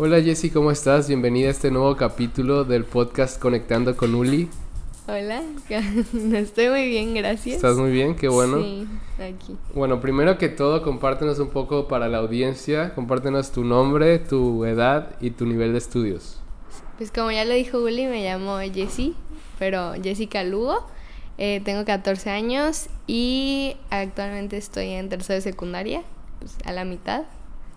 Hola Jessy, ¿cómo estás? Bienvenida a este nuevo capítulo del podcast Conectando con Uli. Hola, estoy muy bien, gracias. ¿Estás muy bien? Qué bueno. Sí, aquí. Bueno, primero que todo, compártenos un poco para la audiencia, compártenos tu nombre, tu edad y tu nivel de estudios. Pues como ya lo dijo Uli, me llamo Jessy, pero Jessica Lugo. Eh, tengo 14 años y actualmente estoy en tercero de secundaria, pues a la mitad.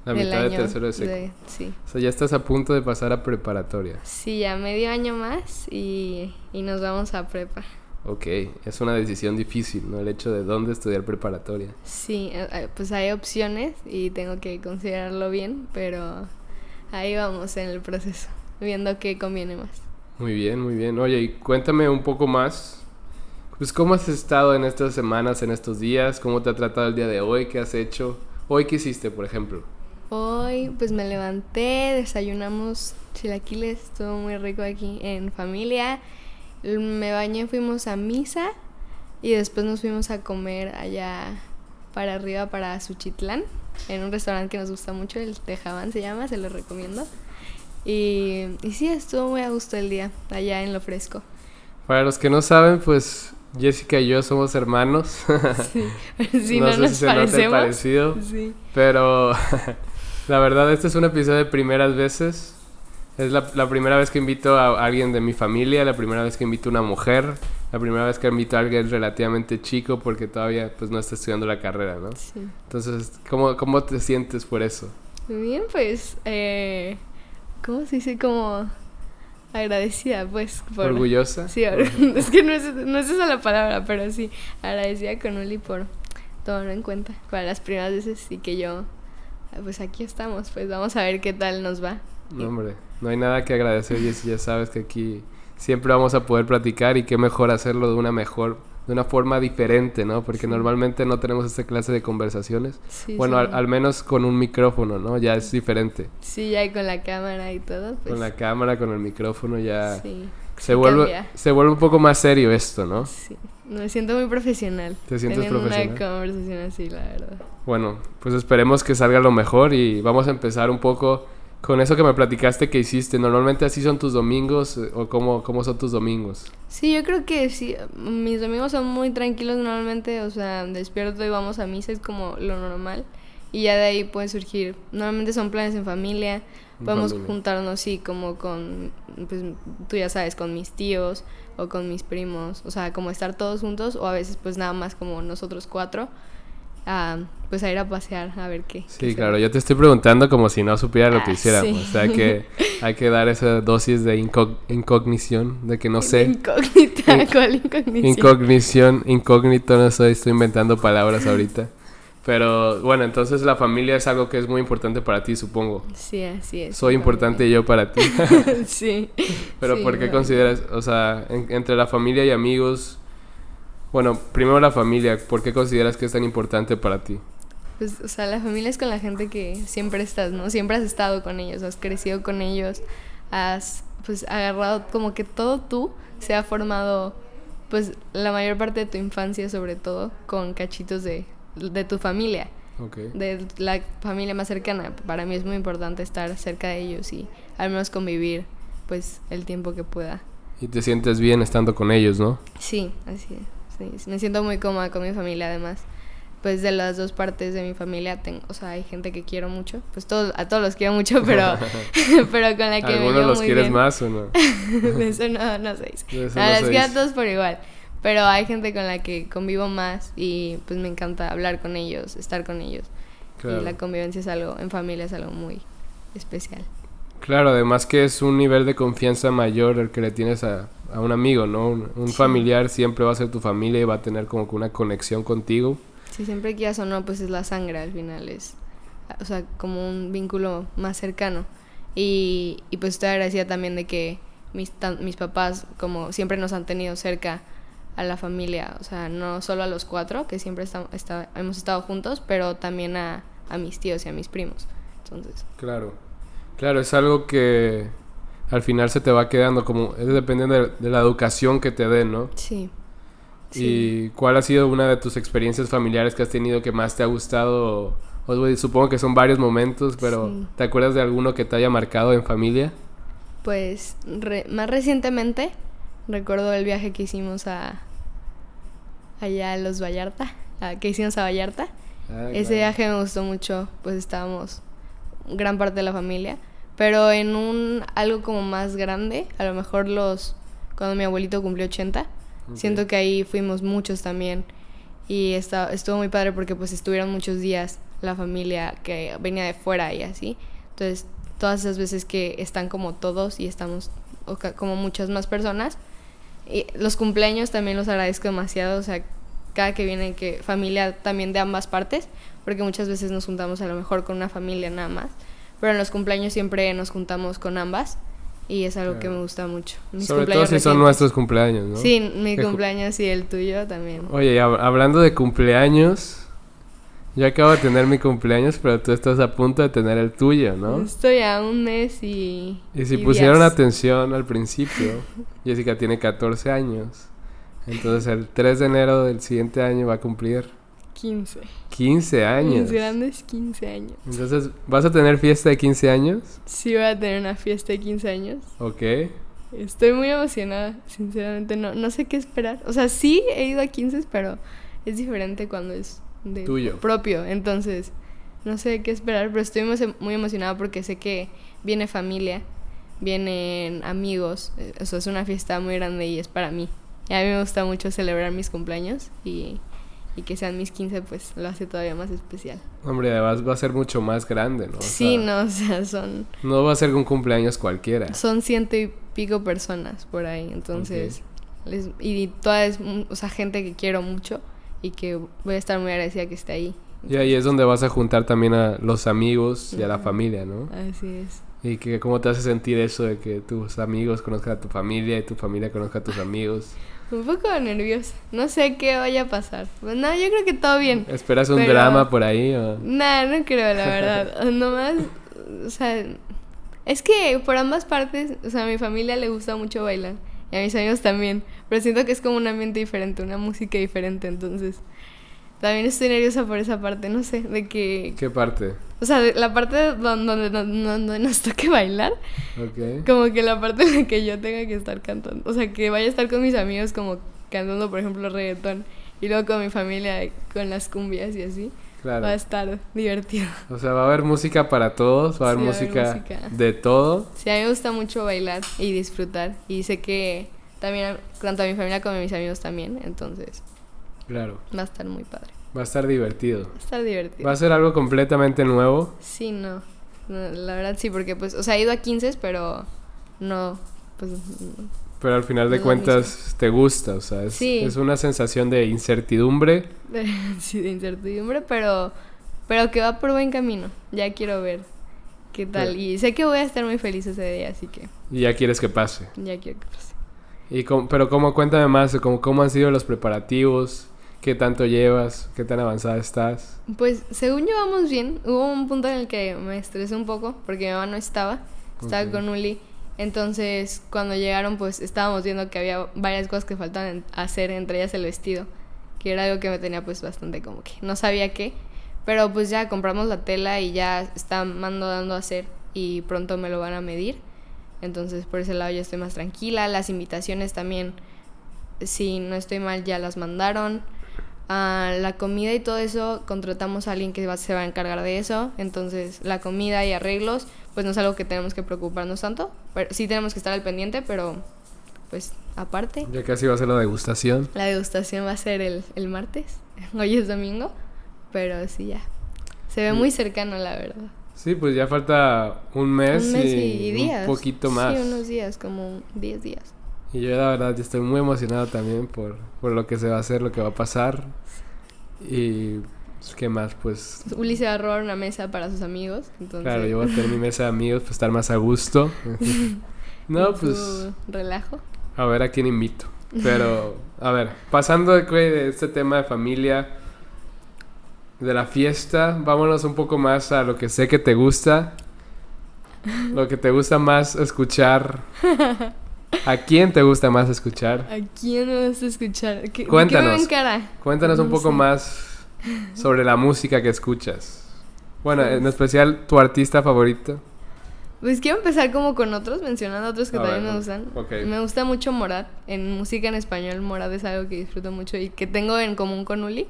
La del mitad de año tercero de secundaria. sí. O sea, ya estás a punto de pasar a preparatoria. Sí, ya medio año más y, y nos vamos a prepa. Ok, es una decisión difícil, ¿no? El hecho de dónde estudiar preparatoria. Sí, eh, eh, pues hay opciones y tengo que considerarlo bien, pero ahí vamos en el proceso, viendo qué conviene más. Muy bien, muy bien. Oye, y cuéntame un poco más. Pues, ¿cómo has estado en estas semanas, en estos días? ¿Cómo te ha tratado el día de hoy? ¿Qué has hecho? ¿Hoy qué hiciste, por ejemplo? Hoy pues me levanté, desayunamos chilaquiles, estuvo muy rico aquí en familia. Me bañé, fuimos a misa y después nos fuimos a comer allá para arriba, para Suchitlán, en un restaurante que nos gusta mucho, el Tejabán se llama, se lo recomiendo. Y, y sí, estuvo muy a gusto el día, allá en lo fresco. Para los que no saben, pues Jessica y yo somos hermanos. Sí, sí no, no sé nos si se nota el parecido. Sí. Pero la verdad, este es un episodio de primeras veces. Es la, la primera vez que invito a alguien de mi familia, la primera vez que invito a una mujer, la primera vez que invito a alguien relativamente chico porque todavía pues no está estudiando la carrera, ¿no? sí. Entonces, ¿cómo, cómo te sientes por eso? Muy bien, pues, eh, ¿cómo se dice? Como agradecida, pues. Por, ¿Orgullosa? Sí, es que no es, no es esa la palabra, pero sí, agradecida con Uli por tomarlo en cuenta para las primeras veces y que yo, pues aquí estamos, pues vamos a ver qué tal nos va. No, hombre, no hay nada que agradecer, Jessy. Ya sabes que aquí siempre vamos a poder platicar y qué mejor hacerlo de una mejor, de una forma diferente, ¿no? Porque Sí. normalmente no tenemos esta clase de conversaciones. Sí, bueno, sí. al, al menos con un micrófono, ¿no? Ya es diferente. Sí, ya con la cámara y todo, pues. Con la cámara, con el micrófono, ya Sí, se vuelve, cambia. se vuelve un poco más serio esto, ¿no? Sí, me siento muy profesional. ¿Te sientes profesional? una conversación así, la verdad. Bueno, pues esperemos que salga lo mejor y vamos a empezar un poco con eso que me platicaste que hiciste. Normalmente así son tus domingos eh, o cómo, cómo son tus domingos. Sí, yo creo que sí. Mis domingos son muy tranquilos normalmente. O sea, despierto y vamos a misa, es como lo normal. Y ya de ahí puede surgir. Normalmente son planes en familia. Podemos familia. juntarnos, sí, como con. Pues tú ya sabes, con mis tíos o con mis primos. O sea, como estar todos juntos. O a veces, pues nada más como nosotros cuatro. ah, pues a ir a pasear, a ver qué. Sí, claro, yo te estoy preguntando como si no supiera lo que Ah, hiciéramos. sí. O sea, que hay que dar esa dosis de incog- incognición, de que no sé. Incógnita, In- ¿cuál incognición? Incognición, incógnito, no sé, estoy inventando palabras ahorita. Pero bueno, entonces la familia es algo que es muy importante para ti, supongo. Sí, así es. Soy importante yo para ti. sí. Pero Sí, ¿por qué no. consideras, o sea, en- entre la familia y amigos, bueno, primero la familia, ¿por qué consideras que es tan importante para ti? Pues, o sea, la familia es con la gente que siempre estás, ¿no? Siempre has estado con ellos, has crecido con ellos, has, pues, agarrado como que todo tú se ha formado, pues, la mayor parte de tu infancia, sobre todo, con cachitos de, de tu familia, Ok. de la familia más cercana. Para mí es muy importante estar cerca de ellos y al menos convivir, pues, el tiempo que pueda. Y te sientes bien estando con ellos, ¿no? Sí, así es. sí. Me siento muy cómoda con mi familia, además. Pues de las dos partes de mi familia, tengo, o sea, hay gente que quiero mucho. Pues todos, a todos los quiero mucho, pero, pero con la que me ¿Algunos llevo los muy quieres bien. más o no? Eso no, no dice. De eso No, se quiero a todos por igual. Pero hay gente con la que convivo más y pues me encanta hablar con ellos, estar con ellos. Claro. Y la convivencia es algo, en familia es algo muy especial. Claro, además que es un nivel de confianza mayor el que le tienes a, a un amigo, ¿no? Un, un Sí. familiar siempre va a ser tu familia y va a tener como que una conexión contigo. Si siempre quieras o no, pues es la sangre al final, es, o sea, como un vínculo más cercano. Y, y pues estoy agradecida también de que mis, tan- mis papás, como siempre nos han tenido cerca a la familia, o sea, no solo a los cuatro, que siempre estamos, está- hemos estado juntos, pero también a, a mis tíos y a mis primos. Entonces, Claro. Claro, es algo que al final se te va quedando como... Es dependiendo de, de la educación que te den, ¿no? sí. ¿Y cuál ha sido una de tus experiencias familiares que has tenido que más te ha gustado o, supongo que son varios momentos, pero Sí. ¿te acuerdas de alguno que te haya marcado en familia? Pues re- más recientemente recuerdo el viaje que hicimos a allá a los Vallarta, a- que hicimos a Vallarta. Ah, Ese claro. viaje me gustó mucho, pues estábamos gran parte de la familia, pero en un algo como más grande, a lo mejor los cuando mi abuelito cumplió 80, Ok. siento que ahí fuimos muchos también y esta- estuvo muy padre porque pues estuvieron muchos días la familia que venía de fuera y así. Entonces, todas esas veces que están como todos y estamos como muchas más personas. Y los cumpleaños también los agradezco demasiado, o sea, cada que viene que familia también de ambas partes, porque muchas veces nos juntamos a lo mejor con una familia nada más, pero en los cumpleaños siempre nos juntamos con ambas y es algo que Claro. me gusta mucho. Mis Sobre todo si son nuestros cumpleaños, ¿no? Sí, mi Que cumpleaños y el tuyo también. Oye, hab- hablando de cumpleaños, yo acabo de tener mi cumpleaños, pero tú estás a punto de tener el tuyo, ¿no? Estoy a un mes y. Y si y pusieron días. atención al principio, Jessica tiene 14 años. Entonces el 3 de enero del siguiente año va a cumplir 15. 15 años. Mis grandes 15 años. Entonces, ¿vas a tener fiesta de 15 años? Sí, voy a tener una fiesta de 15 años. Ok. Estoy muy emocionada, sinceramente. No, no sé qué esperar. O sea, sí he ido a 15, pero es diferente cuando es de Tuyo. propio. Entonces, no sé qué esperar, pero estoy muy- emocionada porque sé que viene familia, vienen amigos. eh, O sea, es una fiesta muy grande y es para mí. Y a mí me gusta mucho celebrar mis cumpleaños y, y que sean mis 15, pues lo hace todavía más especial. Hombre, además va a ser mucho más grande, ¿no? O sí, sea, no, o sea, son, No va a ser un cumpleaños cualquiera. son ciento y pico personas por ahí. Entonces, les- y toda es, o sea, gente que quiero mucho y que voy a estar muy agradecida que esté ahí. Y ahí es donde vas a juntar también a los amigos y a la familia, ¿no? Así es. Y que cómo te hace sentir eso de que tus amigos conozcan a tu familia y tu familia conozca a tus amigos. Un poco nerviosa. No sé qué vaya a pasar. Pues no, yo creo que todo bien. ¿Esperas un Pero- drama por ahí o...? Nah, no creo, la verdad. Nomás, o sea, es que por ambas partes, o sea, a mi familia le gusta mucho bailar. Y a mis amigos también. Pero siento que es como un ambiente diferente, una música diferente. Entonces, también estoy nerviosa por esa parte. No sé, de que. ¿Qué parte? O sea, de la parte donde, donde, donde- nos toque bailar. Ok. Como que la parte en la que yo tenga que estar cantando. O sea, que vaya a estar con mis amigos como cantando, por ejemplo, reggaetón. Y luego con mi familia con las cumbias y así. Claro. Va a estar divertido. O sea, va a haber música para todos, va a haber Sí, va a haber música, de todo. Sí, a mí me gusta mucho bailar y disfrutar. Y sé que también, tanto a mi familia como a mis amigos también. Entonces, Claro. va a estar muy padre. Va a estar divertido. Va a estar divertido. Va a ser algo completamente nuevo. Sí, no. No, La verdad sí, porque pues, o sea, he ido a 15, pero no, pues, no. Pero al final de lo cuentas te gusta, o sea, es, Sí. es una sensación de incertidumbre. sí, de incertidumbre, pero, pero que va por buen camino. Ya quiero ver qué tal. Claro. Y sé que voy a estar muy feliz ese día, así que Y ya quieres que pase. ya quiero que pase. Y cómo- pero cómo, cuéntame más, cómo, cómo han sido los preparativos, qué tanto llevas, qué tan avanzada estás. Pues según yo vamos bien, hubo un punto en el que me estresé un poco porque mi mamá no estaba, estaba Ok. con Uli. Entonces cuando llegaron pues estábamos viendo que había varias cosas que faltaban hacer, entre ellas el vestido, que era algo que me tenía pues bastante como que no sabía qué. Pero pues ya compramos la tela y ya están mandando a hacer y pronto me lo van a medir. Entonces por ese lado yo estoy más tranquila. Las invitaciones también, si no estoy mal, ya las mandaron. Ah, la comida y todo eso, contratamos a alguien que va- se va a encargar de eso. Entonces, la comida y arreglos, pues no es algo que tenemos que preocuparnos tanto. Pero, sí tenemos que estar al pendiente, pero pues aparte. Ya casi va a ser la degustación. La degustación va a ser el, el martes. Hoy es domingo. Pero sí, ya. Se ve muy cercano, la verdad. Sí, pues ya falta un mes, Un mes y, y, días. un poquito más. Sí, unos días, como 10 días. Y yo la verdad yo estoy muy emocionado también por, por lo que se va a hacer, lo que va a pasar. Y pues, qué más, pues Uli se va a robar una mesa para sus amigos. Entonces, claro, yo voy a tener mi mesa de amigos para estar más a gusto. no, pues Relajo. a ver a quién invito. Pero, a ver, pasando de este tema de familia, de la fiesta, vámonos un poco más a lo que sé que te gusta. Lo que te gusta más escuchar. ¿A quién te gusta más escuchar? ¿A quién me vas a escuchar? ¿Qué, ¿de qué Cuéntanos. ven cara? Cuéntanos un No poco sé. más sobre la música que escuchas. Bueno, en especial tu artista favorito. Pues quiero empezar como con otros, mencionando otros que A también ver, me gustan. Me gusta mucho Morat. En música en español, Morat es algo que disfruto mucho y que tengo en común con Uli.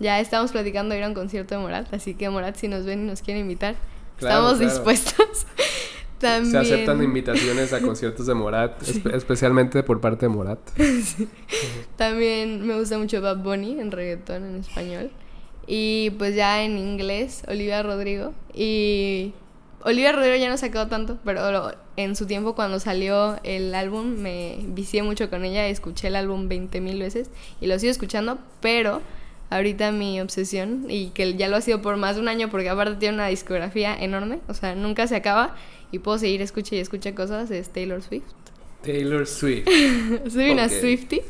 Ya estamos platicando de ir a un concierto de Morat, así que Morat, si nos ven y nos quieren invitar, Claro, estamos claro. dispuestos. También... Se aceptan invitaciones a conciertos de Morat, espe- especialmente por parte de Morat. También me gusta mucho Bad Bunny en reggaetón en español. Y pues ya en inglés, Olivia Rodrigo. Y Olivia Rodrigo ya no ha sacado tanto, pero en su tiempo cuando salió el álbum me vicié mucho con ella. Escuché el álbum 20 mil veces y lo sigo escuchando, pero ahorita mi obsesión, y que ya lo ha sido por más de un año porque aparte tiene una discografía enorme, o sea, nunca se acaba y puedo seguir escuche y escuche cosas, es Taylor Swift. Taylor Swift. Soy una Ok. Swiftie.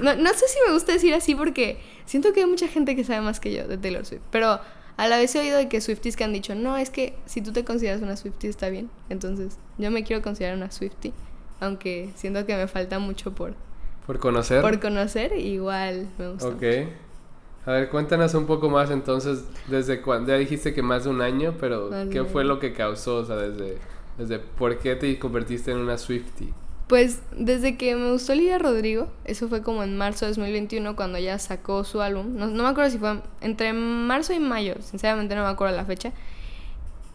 No, no sé si me gusta decir así porque siento que hay mucha gente que sabe más que yo de Taylor Swift. Pero a la vez he oído de que Swifties que han dicho, no, es que si tú te consideras una Swiftie está bien. Entonces yo me quiero considerar una Swiftie. Aunque siento que me falta mucho por, Por conocer. por conocer, igual me gusta. Ok. A ver, cuéntanos un poco más entonces, desde cuando, ya dijiste que más de un año, pero ¿qué fue lo que causó? O sea, desde, desde ¿por qué te convertiste en una Swiftie? Pues desde que me gustó Olivia Rodrigo, eso fue como en marzo de 2021 cuando ella sacó su álbum. No, no me acuerdo si fue entre marzo y mayo, sinceramente no me acuerdo la fecha.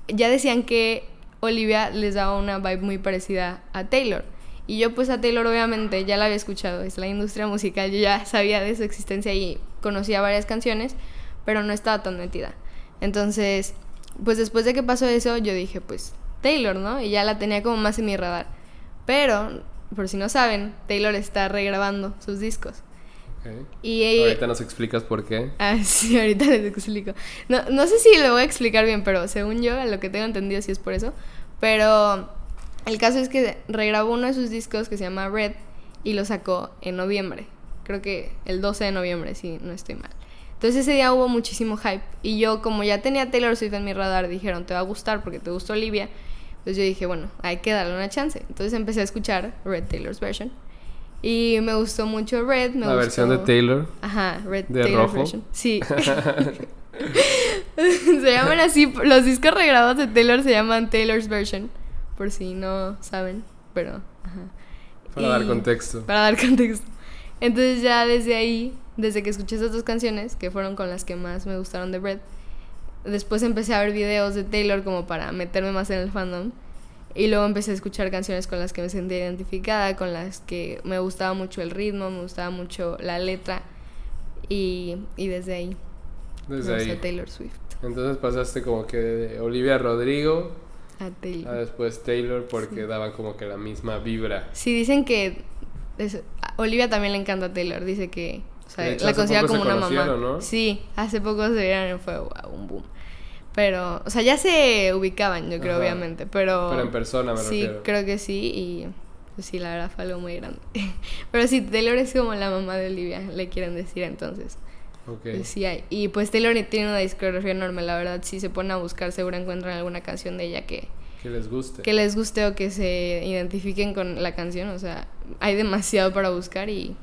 Ya decían que Olivia les daba una vibe muy parecida a Taylor. Y yo pues a Taylor obviamente ya la había escuchado, es la industria musical, yo ya sabía de su existencia y conocía varias canciones, pero no estaba tan metida. Entonces, pues después de que pasó eso, yo dije, pues Taylor, ¿no? Y ya la tenía como más en mi radar. Pero, por si no saben, Taylor está regrabando sus discos. Ok. Y ella... Ahorita nos explicas por qué. Ah, sí, ahorita les explico. No, no sé si lo voy a explicar bien, pero según yo, a lo que tengo entendido, sí es por eso. Pero el caso es que regrabó uno de sus discos que se llama Red y lo sacó en noviembre. Creo que el 12 de noviembre, si no estoy mal. Entonces ese día hubo muchísimo hype. Y yo, como ya tenía Taylor Swift en mi radar, dijeron, te va a gustar porque te gustó Olivia. Pues yo dije, bueno, hay que darle una chance. Entonces empecé a escuchar Red Taylor's version. Y me gustó mucho Red. Me La versión de gustó- Taylor. Ajá, Red ¿De Taylor rojo? version. Sí. se llaman así, los discos regrabados de Taylor se llaman Taylor's version, por si no saben, pero ajá. Para dar Y- contexto. Para dar contexto. Entonces ya desde ahí, desde que escuché esas dos canciones, que fueron con las que más me gustaron de Red, después empecé a ver videos de Taylor como para meterme más en el fandom. Y luego empecé a escuchar canciones con las que me sentía identificada, con las que me gustaba mucho el ritmo, me gustaba mucho la letra. Y, y desde ahí Desde me gusta ahí. Taylor Swift. Entonces pasaste como que de Olivia Rodrigo A a Taylor. después Taylor porque daban como que la misma vibra. Sí, dicen que es- Olivia también le encanta a Taylor. Dice que o sea, De hecho, la considera como una mamá. ¿no? Sí, hace poco se vieron fue wow, un boom. Pero, o sea, ya se ubicaban, yo creo, Ajá. obviamente. Pero, Pero en persona me sí, refiero. creo que sí. Y pues sí, la verdad fue algo muy grande. pero sí, Taylor es como la mamá de Olivia, le quieren decir entonces. Ok. Pues sí hay. Y pues Taylor tiene una discografía enorme, la verdad. Si se ponen a buscar, seguro encuentran alguna canción de ella que, Que les guste. que les guste o que se identifiquen con la canción. O sea, hay demasiado para buscar y.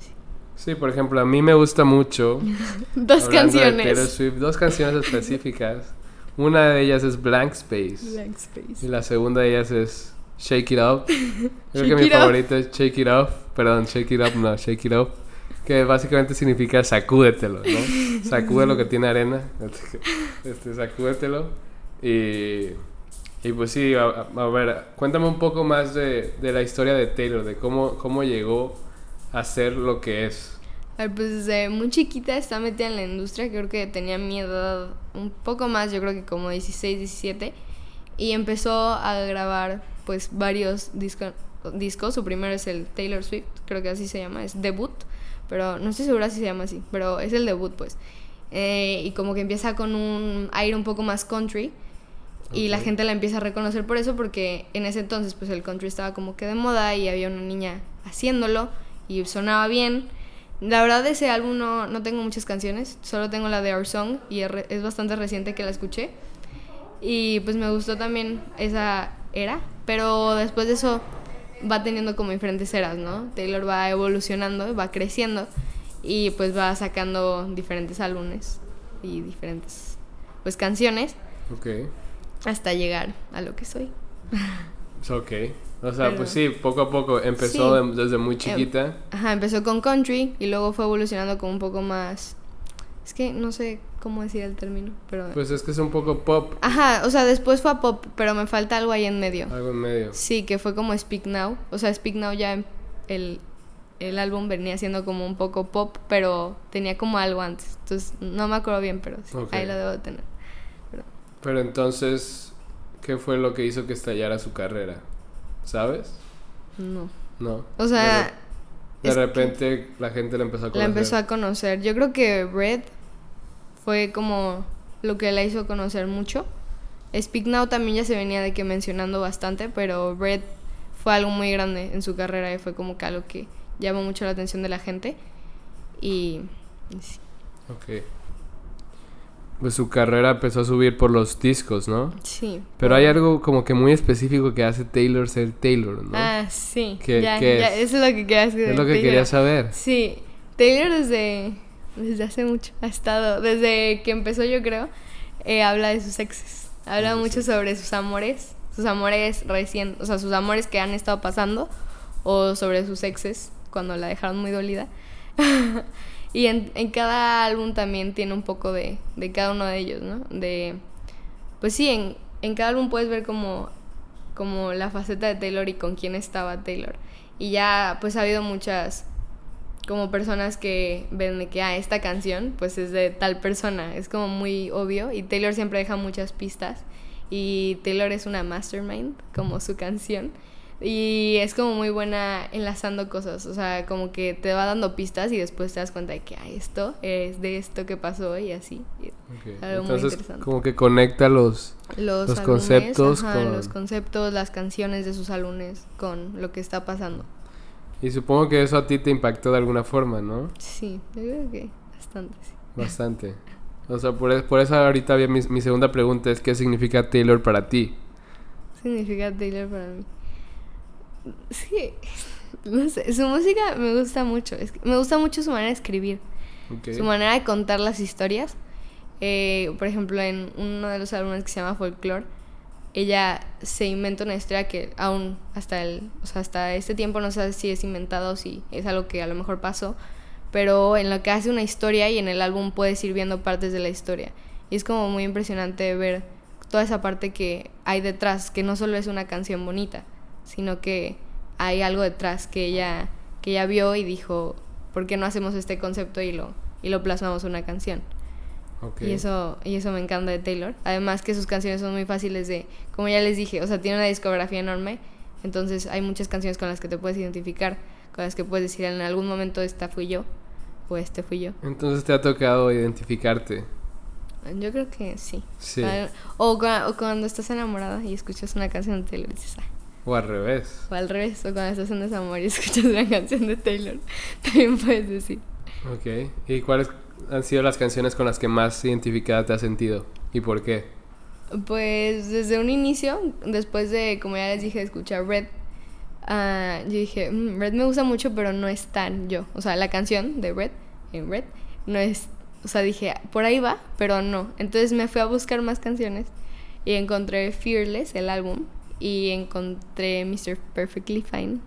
sí. Sí, por ejemplo, a mí me gusta mucho. Dos canciones. Swift, dos canciones específicas. Una de ellas es Blank Space. Blank Space. Y la segunda de ellas es Shake It Up. Creo Shake que mi It Up. favorito es Shake It Off. Perdón, Shake It Up, no, Shake It Up. Que básicamente significa sacúdetelo, ¿no? Sacude lo que tiene arena. Este, sacúdetelo. Y, y pues sí, a, a- ver, cuéntame un poco más de, de la historia de Taylor, de cómo, cómo llegó a ser lo que es. A ver, pues desde muy chiquita está metida en la industria. Creo que tenía mi edad un poco más, yo creo que como 16, 17. Y empezó a grabar pues varios disco- discos. Su primero es el Taylor Swift, creo que así se llama, es debut. Pero no estoy segura si se llama así, pero es el debut pues. Eh, y como que empieza con un aire un poco más country. Y la gente la empieza a reconocer por eso, porque en ese entonces pues el country estaba como que de moda y había una niña haciéndolo y sonaba bien. La verdad de ese álbum no, no tengo muchas canciones, solo tengo la de Our Song y es, bastante reciente que la escuché. Y pues me gustó también esa era, pero después de eso va teniendo como diferentes eras, ¿no? Taylor va evolucionando, va creciendo y pues va sacando diferentes álbumes y diferentes pues canciones. Ok. Hasta llegar a lo que soy. Ok. O sea, Pero- pues sí, poco a poco. Empezó Sí. de- desde muy chiquita. Ajá, empezó con country y luego fue evolucionando con un poco más... Es que no sé cómo decir el término, pero... Pues es que es un poco pop. Ajá, o sea, después fue a pop, pero me falta algo ahí en medio. Algo en medio. Sí, que fue como Speak Now. O sea, Speak Now ya el, el álbum venía siendo como un poco pop, pero tenía como algo antes. Entonces, no me acuerdo bien, pero sí, ahí lo debo de tener. Pero entonces, ¿qué fue lo que hizo que estallara su carrera? ¿Sabes? No. No. O sea, De, repente la gente la empezó a la conocer. empezó a conocer. Yo creo que Red fue como lo que la hizo conocer mucho. Speak Now también ya se venía de que mencionando bastante, pero Red fue algo muy grande en su carrera y fue como que algo que llamó mucho la atención de la gente. Y, y sí. Ok. Pues su carrera empezó a subir por los discos, ¿no? Sí. Pero hay algo como que muy específico que hace Taylor ser Taylor, ¿no? Ah, sí. ¿Qué- ya, qué ya, es? eso es lo que quería decir. es lo que Taylor. quería saber. Sí, Taylor desde, desde hace mucho ha estado, desde que empezó yo creo, eh, habla de sus exes. Habla sí. mucho sobre sus amores, sus amores recién, o sea, sus amores que han estado pasando o sobre sus exes cuando la dejaron muy dolida. y en, en cada álbum también tiene un poco de, de cada uno de ellos, ¿no? De, pues sí, en, en cada álbum puedes ver como, como la faceta de Taylor y con quién estaba Taylor. Y ya pues ha habido muchas como personas que ven de que ah, esta canción pues es de tal persona, es como muy obvio y Taylor siempre deja muchas pistas y Taylor es una mastermind como su canción y es como muy buena enlazando cosas, o sea, como que te va dando pistas y después te das cuenta de que ah, esto es de esto que pasó y así. Algo muy interesante. como que conecta los... Los, Los álbumes, conceptos ajá, con- los conceptos, las canciones de sus álbumes con lo que está pasando. Y supongo que eso a ti te impactó de alguna forma, ¿no? Sí, yo creo que bastante, sí. Bastante. O sea, por, por eso ahorita mi, mi segunda pregunta es ¿qué significa Taylor para ti? significa Taylor para mí? Sí, no sé, su música me gusta mucho. Es que me gusta mucho su manera de escribir, su manera de contar las historias. Eh, por ejemplo, en uno de los álbumes que se llama Folklore, ella se inventa una historia que aún hasta el, o sea, hasta este tiempo no sé si es inventada o si es algo que a lo mejor pasó, pero en lo que hace una historia y en el álbum puedes ir viendo partes de la historia. Y es como muy impresionante ver toda esa parte que hay detrás, que no solo es una canción bonita, sino que hay algo detrás que ella, que ella vio y dijo, ¿por qué no hacemos este concepto y lo, y lo plasmamos en una canción? Y eso, y eso me encanta de Taylor. Además que sus canciones son muy fáciles de, como ya les dije, o sea, tiene una discografía enorme, entonces hay muchas canciones con las que te puedes identificar, con las que puedes decir en algún momento esta fui yo o este fui yo. Entonces te ha tocado identificarte. Yo creo que sí. Sí. Ah, O, cua- o cuando estás enamorada y escuchas una canción de Taylor y dices, "Ah", O al revés. o al revés, o cuando estás en desamor y escuchas una canción de Taylor, también puedes decir. Ok. ¿Y cuáles han sido las canciones con las que más identificada te has sentido? ¿Y por qué? Pues desde un inicio, después de, como ya les dije, escuchar Red, ah, yo dije, "Mm, Red me gusta mucho, pero no es tan yo. O sea, la canción de Red, en Red, no es, o sea, dije, por ahí va, pero no. Entonces me fui a buscar más canciones y encontré Fearless, el álbum, y encontré Mr. Perfectly Fine.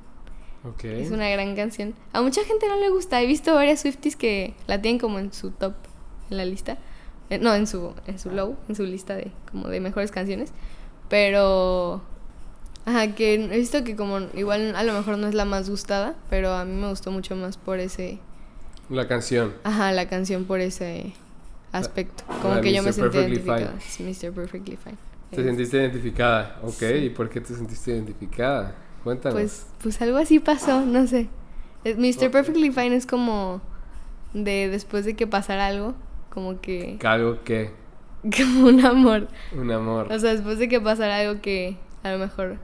Ok. Es una gran canción. A mucha gente no le gusta. He visto varias Swifties que la tienen como en su top, en la lista. Eh, no, en su, en su low, en su lista de como de mejores canciones. Pero. Ajá, que he visto que como igual a lo mejor no es la más gustada, pero a mí me gustó mucho más por ese. La canción. Ajá, la canción por ese aspecto. Como la que yo me sentí Perfectly identificada. Sí, Mr. Perfectly Fine. ¿Te sentiste identificada? Ok. Sí. ¿Y por qué te sentiste identificada? Cuéntanos. Pues, pues algo así pasó, no sé. Eh, Mr. Perfectly Fine es como de después de que pasara algo, como que Algo que... como un amor. Un amor. O sea, después de que pasara algo que a lo mejor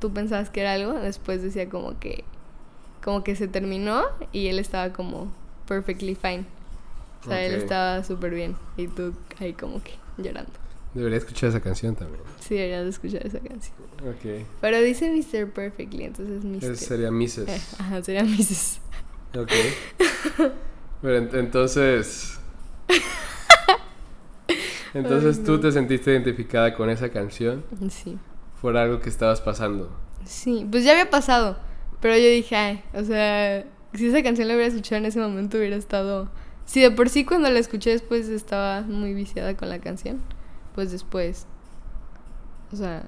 tú pensabas que era algo, después decía como que como que se terminó y él estaba como perfectly fine. O sea, él estaba súper bien y tú ahí como que llorando. Debería escuchar esa canción también. Sí, deberías de escuchar esa canción. Ok. Pero dice Mr. Perfectly, entonces Mr. Sería Mrs. Eh, Ajá, sería Mrs. Ok. Pero ent- entonces... Entonces Ay, tú no. te sentiste identificada con esa canción Sí. por algo que estabas pasando. Sí, pues ya había pasado. Pero yo dije, ay, o sea, si esa canción la hubiera escuchado en ese momento hubiera estado... Si de por sí cuando la escuché después estaba muy viciada con la canción, pues después... O sea,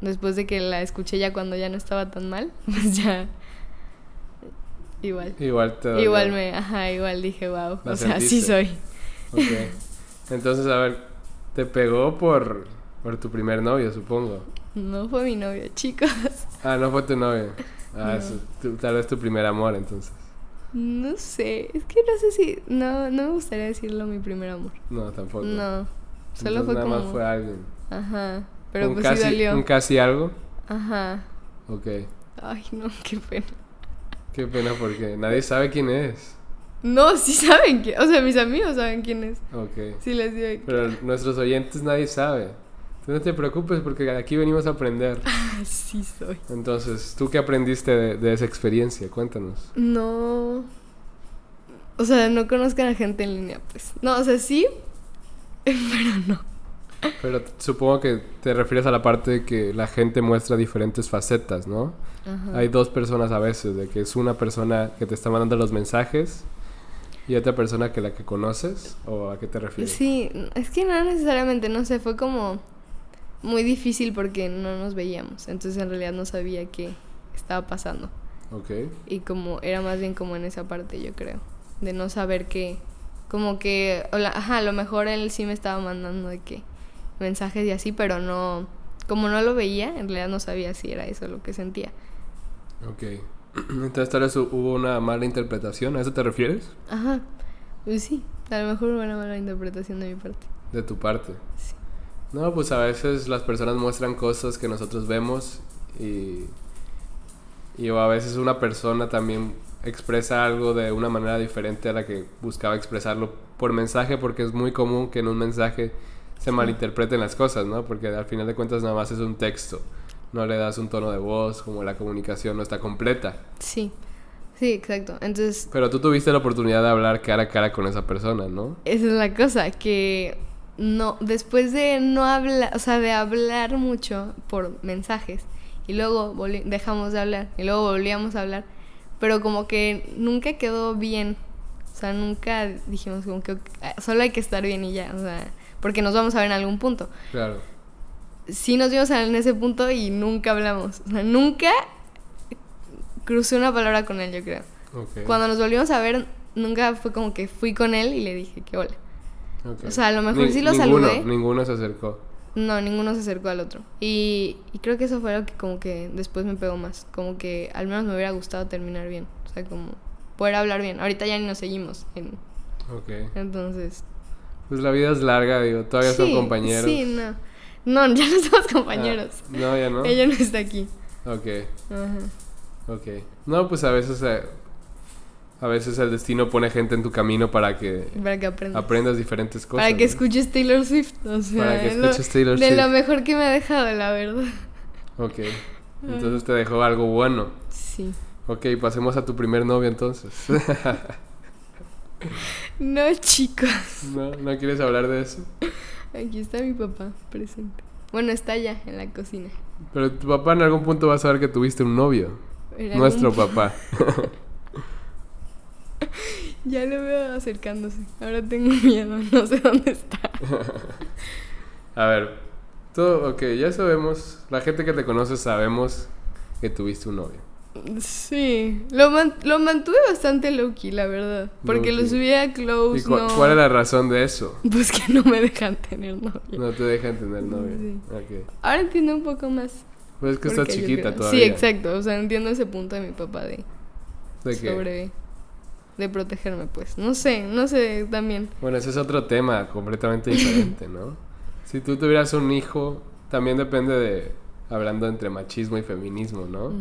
después de que la escuché ya cuando ya no estaba tan mal, pues ya... Igual. Igual te. Igual me, ajá, igual dije, wow. O sea, sí sentiste. soy. Ok. Entonces, a ver, te pegó por, por tu primer novio, supongo. No fue mi novio, chicos. Ah, no fue tu novio. Ah, No. es tu- tal vez tu primer amor, entonces. No sé, es que no sé si... No, no me gustaría decirlo mi primer amor. No, tampoco. No, solo Entonces, fue nada como... más fue alguien. Ajá, pero un pues casi, sí dolió. Un casi algo. Ajá. Ok. Ay, no, qué pena. Qué pena porque nadie sabe quién es. No, sí saben que... O sea, mis amigos saben quién es. Ok. Sí les digo que... Pero nuestros oyentes nadie sabe. Tú no te preocupes porque aquí venimos a aprender. Ah, sí soy. Entonces, ¿tú qué aprendiste de, de esa experiencia? Cuéntanos. No... O sea, no conozcan a gente en línea, pues. No, o sea, sí, pero no. Pero supongo que te refieres a la parte de que la gente muestra diferentes facetas, ¿no? Ajá. Hay dos personas a veces, de que es una persona que te está mandando los mensajes y otra persona que la que conoces, ¿o a qué te refieres? Sí, es que no necesariamente, no sé, fue como muy difícil porque no nos veíamos. Entonces en realidad no sabía qué estaba pasando. Ok. Y como era más bien como en esa parte, yo creo. De no saber qué. Como que, o la- ajá, a lo mejor él sí me estaba mandando de que mensajes y así, pero no. Como no lo veía, en realidad no sabía si era eso lo que sentía. Ok. Entonces tal vez hu- hubo una mala interpretación, ¿a eso te refieres? Ajá. Pues sí, a lo mejor hubo una mala interpretación de mi parte. De tu parte. Sí. No, pues a veces las personas muestran cosas que nosotros vemos y, y a veces una persona también expresa algo de una manera diferente a la que buscaba expresarlo por mensaje porque es muy común que en un mensaje se malinterpreten las cosas, ¿no? Porque al final de cuentas nada más es un texto, no le das un tono de voz, como la comunicación no está completa. Sí. Sí, exacto. Entonces, Pero tú tuviste la oportunidad de hablar cara a cara con esa persona, ¿no? Esa es la cosa, que no, después de no hablar, o sea, de hablar mucho por mensajes y luego dejamos de hablar y luego volvíamos a hablar, pero como que nunca quedó bien, o sea, nunca dijimos como que solo hay que estar bien y ya, o sea, porque nos vamos a ver en algún punto. Claro. Sí nos vimos en ese punto y nunca hablamos, o sea, nunca crucé una palabra con él, yo creo. Cuando nos volvimos a ver, nunca fue como que fui con él y le dije que hola. o sea, a lo mejor Ni- sí lo ninguno, saludé. Ninguno se acercó. No, ninguno se acercó al otro. Y, y creo que eso fue lo que como que después me pegó más. Como que al menos me hubiera gustado terminar bien. O sea, como poder hablar bien. Ahorita ya ni nos seguimos. en- Ok. entonces... Pues la vida es larga, digo, todavía son sí, compañeros. Sí, no. No, ya no somos compañeros. Ah, no, ya no. Ella no está aquí. Ok, Ajá. ok. No, pues a veces, eh, a veces el destino pone gente en tu camino para que Para que aprendas. aprendas diferentes cosas. Para que ¿no? escuches Taylor Swift. O sea, Para que escuches Taylor de Swift. lo mejor que me ha dejado, la verdad. Ok. Entonces te dejó algo bueno. Sí. Ok, pasemos a tu primer novio entonces. No, chicos. ¿No? ¿No quieres hablar de eso? Aquí está mi papá presente. Bueno, está allá en la cocina. Pero tu papá en algún punto va a saber que tuviste un novio. Nuestro algún- papá. Ya lo veo acercándose. Ahora tengo miedo, no sé dónde está. A ver, todo, ok, ya sabemos, la gente que te conoce sabemos que tuviste un novio. Sí, lo, man- lo mantuve bastante low-key, la verdad. Porque lo subí a ¿Y Close, cu- no... cuál es la razón de eso? Pues que no me dejan tener novio. No te dejan tener novio. Sí. Ok. Ahora entiendo un poco más. Pues es que estás chiquita todavía. Sí, exacto. O sea, entiendo ese punto de mi papá de, ¿De qué? sobre... De protegerme, pues. No sé, no sé también. Bueno, ese es otro tema completamente diferente, ¿no? Si tú tuvieras un hijo, también depende de, hablando entre machismo y feminismo, ¿no? Ujú.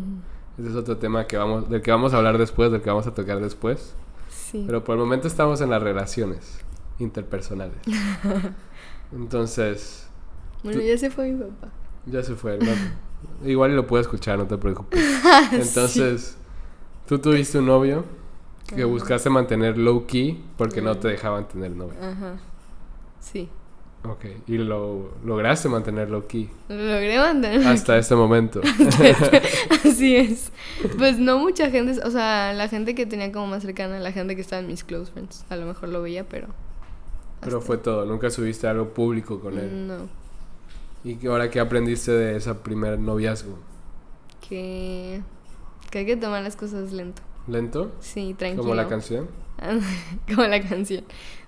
Ese es otro tema que vamos, del que vamos a hablar después, del que vamos a tocar después. Sí. Pero por el momento estamos en las relaciones interpersonales. Entonces, Bueno, ya se fue mi papá. ya se fue. ¿no? Igual lo puedo escuchar, no te preocupes. Entonces, tú tuviste un novio que Ajá. buscaste mantener low key porque no te dejaban tener novio. Ajá. Sí. Ok, y lo lograste mantenerlo aquí Lo logré mantener. hasta este momento. Así es. Pues no mucha gente, o sea, la gente que tenía como más cercana, la gente que estaba en mis close friends, a lo mejor lo veía, pero... Pero fue todo, nunca subiste algo público con él. No, ¿Y ahora qué aprendiste de ese primer noviazgo? que... Que hay que tomar las cosas lento. ¿Lento? Sí, tranquilo. ¿Como la canción? como la canción.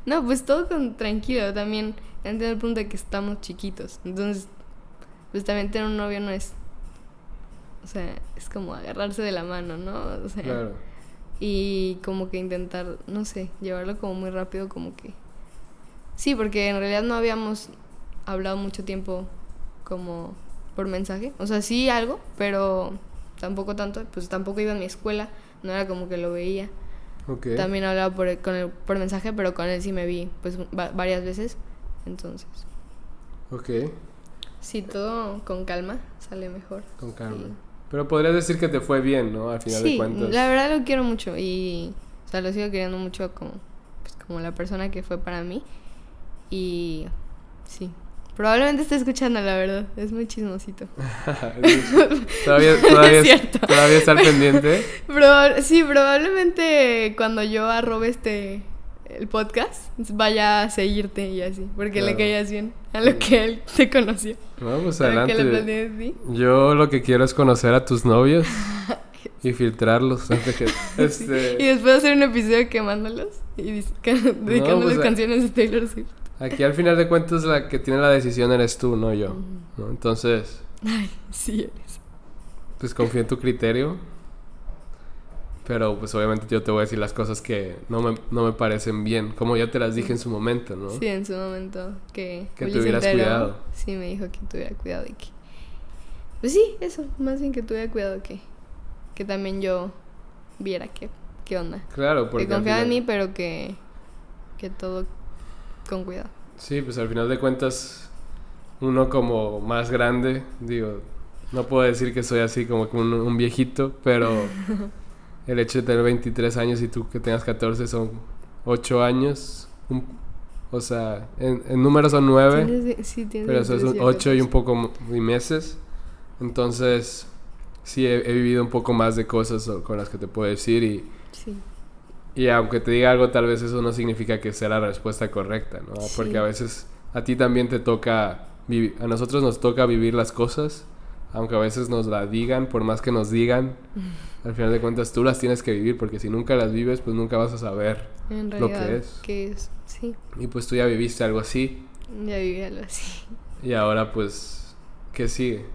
No, pues todo con tranquilo. También entiendo el punto de que estamos chiquitos. Entonces, pues también tener un novio no es. O sea, es como agarrarse de la mano, ¿no? O sea, Claro. y como que intentar, no sé, llevarlo como muy rápido, como que. Sí, porque en realidad no habíamos hablado mucho tiempo como por mensaje. O sea, sí algo, pero tampoco tanto. Pues tampoco iba a mi escuela, no era como que lo veía. Ok. También hablaba por, con él, por mensaje, pero con él sí me vi pues va- varias veces. Entonces, Ok, sí, todo con calma sale mejor. con calma. Sí. Pero podrías decir que te fue bien, ¿no? Al final de Sí, cuentas. la verdad lo quiero mucho y, o sea, lo sigo queriendo mucho como, pues, como la persona que fue para mí. Y sí, probablemente esté escuchando, la verdad, es muy chismosito. todavía, todavía, Es todavía está al pendiente. Sí, probablemente cuando yo arrobe este el podcast vaya a seguirte y así, porque le caías bien a lo que él te conoció. No, pues a lo que le adelante. Yo lo que quiero es conocer a tus novios y filtrarlos. antes que- Y Este, después hacer un episodio quemándolos y dedicándoles pues, a- canciones de Taylor Swift. Aquí al final de cuentas la que tiene la decisión eres tú, no yo. ¿no? Entonces, Ay, sí eres. pues confío en tu criterio. Pero pues obviamente yo te voy a decir las cosas que no me, no me parecen bien, como ya te las dije en su momento, ¿no? Sí, en su momento que... Que tuvieras cuidado. Sí, me dijo que tuviera cuidado y que... Pues sí, eso, más bien que tuviera cuidado que... Que también yo viera qué, qué onda. Claro, porque que confiaba en mí, pero que... Que todo con cuidado. Sí, pues al final de cuentas, uno como más grande, digo, no puedo decir que soy así como un, un viejito, pero el hecho de tener 23 años y tú que tengas 14 son 8 años, un- o sea, en, en números son 9, Tienes- sí, tienes pero eso es 17 8 y un poco y meses, entonces sí he, he vivido un poco más de cosas con las que te puedo decir y... Sí. Y aunque te diga algo, tal vez eso no significa que sea la respuesta correcta, ¿no? Sí. Porque a veces a ti también te toca, a nosotros nos toca vivir las cosas, aunque a veces nos la digan, por más que nos digan, al final de cuentas tú las tienes que vivir, porque si nunca las vives, pues nunca vas a saber. En Lo que es. ¿qué es? Sí, Y pues tú ya viviste algo así, ya viví algo así. y ahora pues, ¿qué sigue?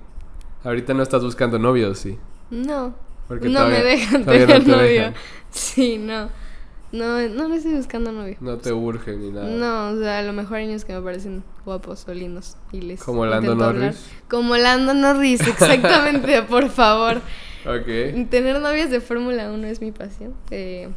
Ahorita no estás buscando novio, sí. No, Porque no todavía- me dejan tener no novio. dejan. Sí, no. No, no le estoy buscando novio. No te urge ni nada. No, o sea, a lo mejor hay niños que me parecen guapos o lindos y les Como Lando hablar. Norris. Como Lando Norris, exactamente, por favor. Ok. Tener novias de Fórmula 1 es mi pasión. Eh,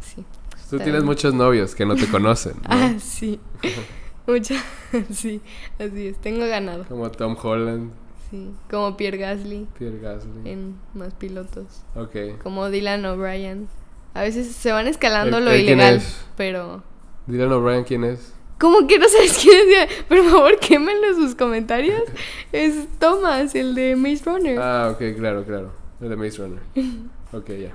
sí. Tú tienes bien. muchos novios que no te conocen, ¿no? Ah, sí. Mucha, sí, así es. Tengo ganado. Como Tom Holland, Sí. Como Pierre Gasly Pierre Gasly. en Más Pilotos. Ok. Como Dylan O'Brien. A veces se van escalando ¿El- lo el ilegal, pero... Dylan O'Brien, ¿quién es? ¿Cómo que no sabes quién es? Por favor, quémenlo en sus comentarios. Es Thomas, el de Maze Runner. Ah, ok, claro, claro. El de Maze Runner. Ok, ya.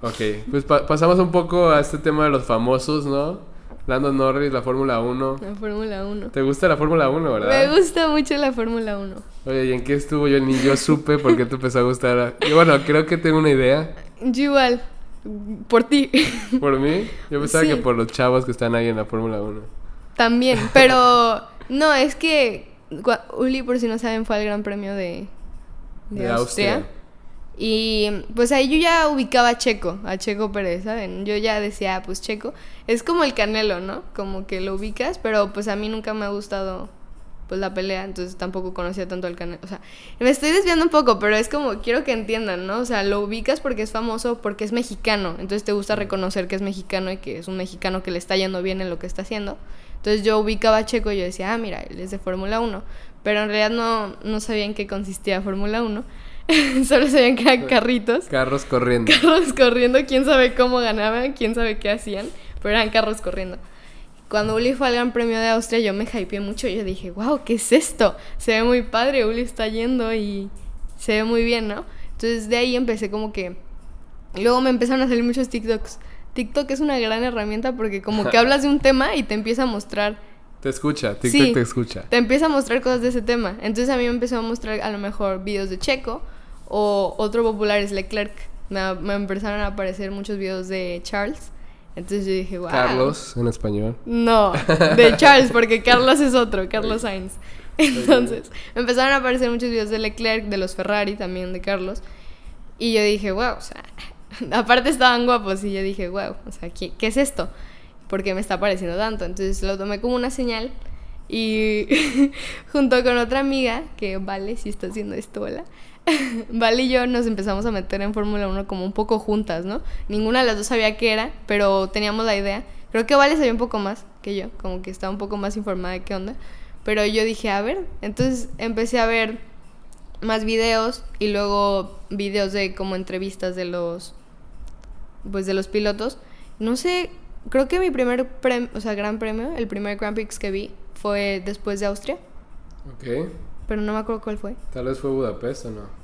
Ok, pues pa- pasamos un poco a este tema de los famosos, ¿no? Lando Norris, la Fórmula 1. La Fórmula 1. ¿Te gusta la Fórmula 1, verdad? Me gusta mucho la Fórmula 1. Oye, ¿y en qué estuvo? Yo ni yo supe por qué te empezó a gustar. Y bueno, creo que tengo una idea. Yo igual, por ti. ¿Por mí? Yo pensaba Sí. que por los chavos que están ahí en la Fórmula 1. También, pero no, es que Uli, por si no saben, fue al Gran Premio de, de, De Austria. Austria. Y pues ahí yo ya ubicaba a Checo, a Checo Pérez, ¿saben? Yo ya decía, ah, pues Checo, es como el Canelo, ¿no? Como que lo ubicas, pero pues a mí nunca me ha gustado pues la pelea, entonces tampoco conocía tanto al Canelo. O sea, me estoy desviando un poco, pero es como, quiero que entiendan, ¿no? O sea, lo ubicas porque es famoso, porque es mexicano, entonces te gusta reconocer que es mexicano y que es un mexicano que le está yendo bien en lo que está haciendo. Entonces yo ubicaba a Checo y yo decía, ah, mira, él es de Fórmula 1, pero en realidad no, no sabía en qué consistía Fórmula 1. Solo sabían que eran carritos, Carros corriendo. carros corriendo, quién sabe cómo ganaban, quién sabe qué hacían, pero eran carros corriendo. Cuando Uli fue al Gran Premio de Austria, yo me hypeé mucho. Yo dije, wow, ¿qué es esto? Se ve muy padre, Uli está yendo y se ve muy bien, ¿no? Entonces de ahí empecé como que... Luego me empezaron a salir muchos TikToks. TikTok es una gran herramienta porque como que hablas de un tema y te empieza a mostrar... Te escucha, TikTok Sí. te escucha. Te empieza a mostrar cosas de ese tema. Entonces a mí me empezó a mostrar a lo mejor videos de Checo o otro popular es Leclerc. Me, me empezaron a aparecer muchos videos de Charles. Entonces yo dije, wow. Carlos, en español. No, de Charles, porque Carlos es otro, Carlos Sainz. Entonces, empezaron a aparecer muchos videos de Leclerc, de los Ferrari también, de Carlos. Y yo dije, wow, o sea, aparte estaban guapos y yo dije, wow, o sea, ¿qué, qué es esto? ¿Por qué me está apareciendo tanto? Entonces lo tomé como una señal y junto con otra amiga, que vale, si está haciendo esto, hola. Vale y yo nos empezamos a meter en Fórmula 1 como un poco juntas, ¿no? Ninguna de las dos sabía qué era, pero teníamos la idea. Creo que Vale sabía un poco más que yo, como que estaba un poco más informada de qué onda. Pero yo dije, a ver, entonces empecé a ver más videos y luego videos de como entrevistas de los pues de los pilotos. No sé, creo que mi primer premio, o sea, gran premio, el primer Grand Prix que vi fue después de Austria, Ok. pero no me acuerdo cuál fue. Tal vez fue Budapest o no.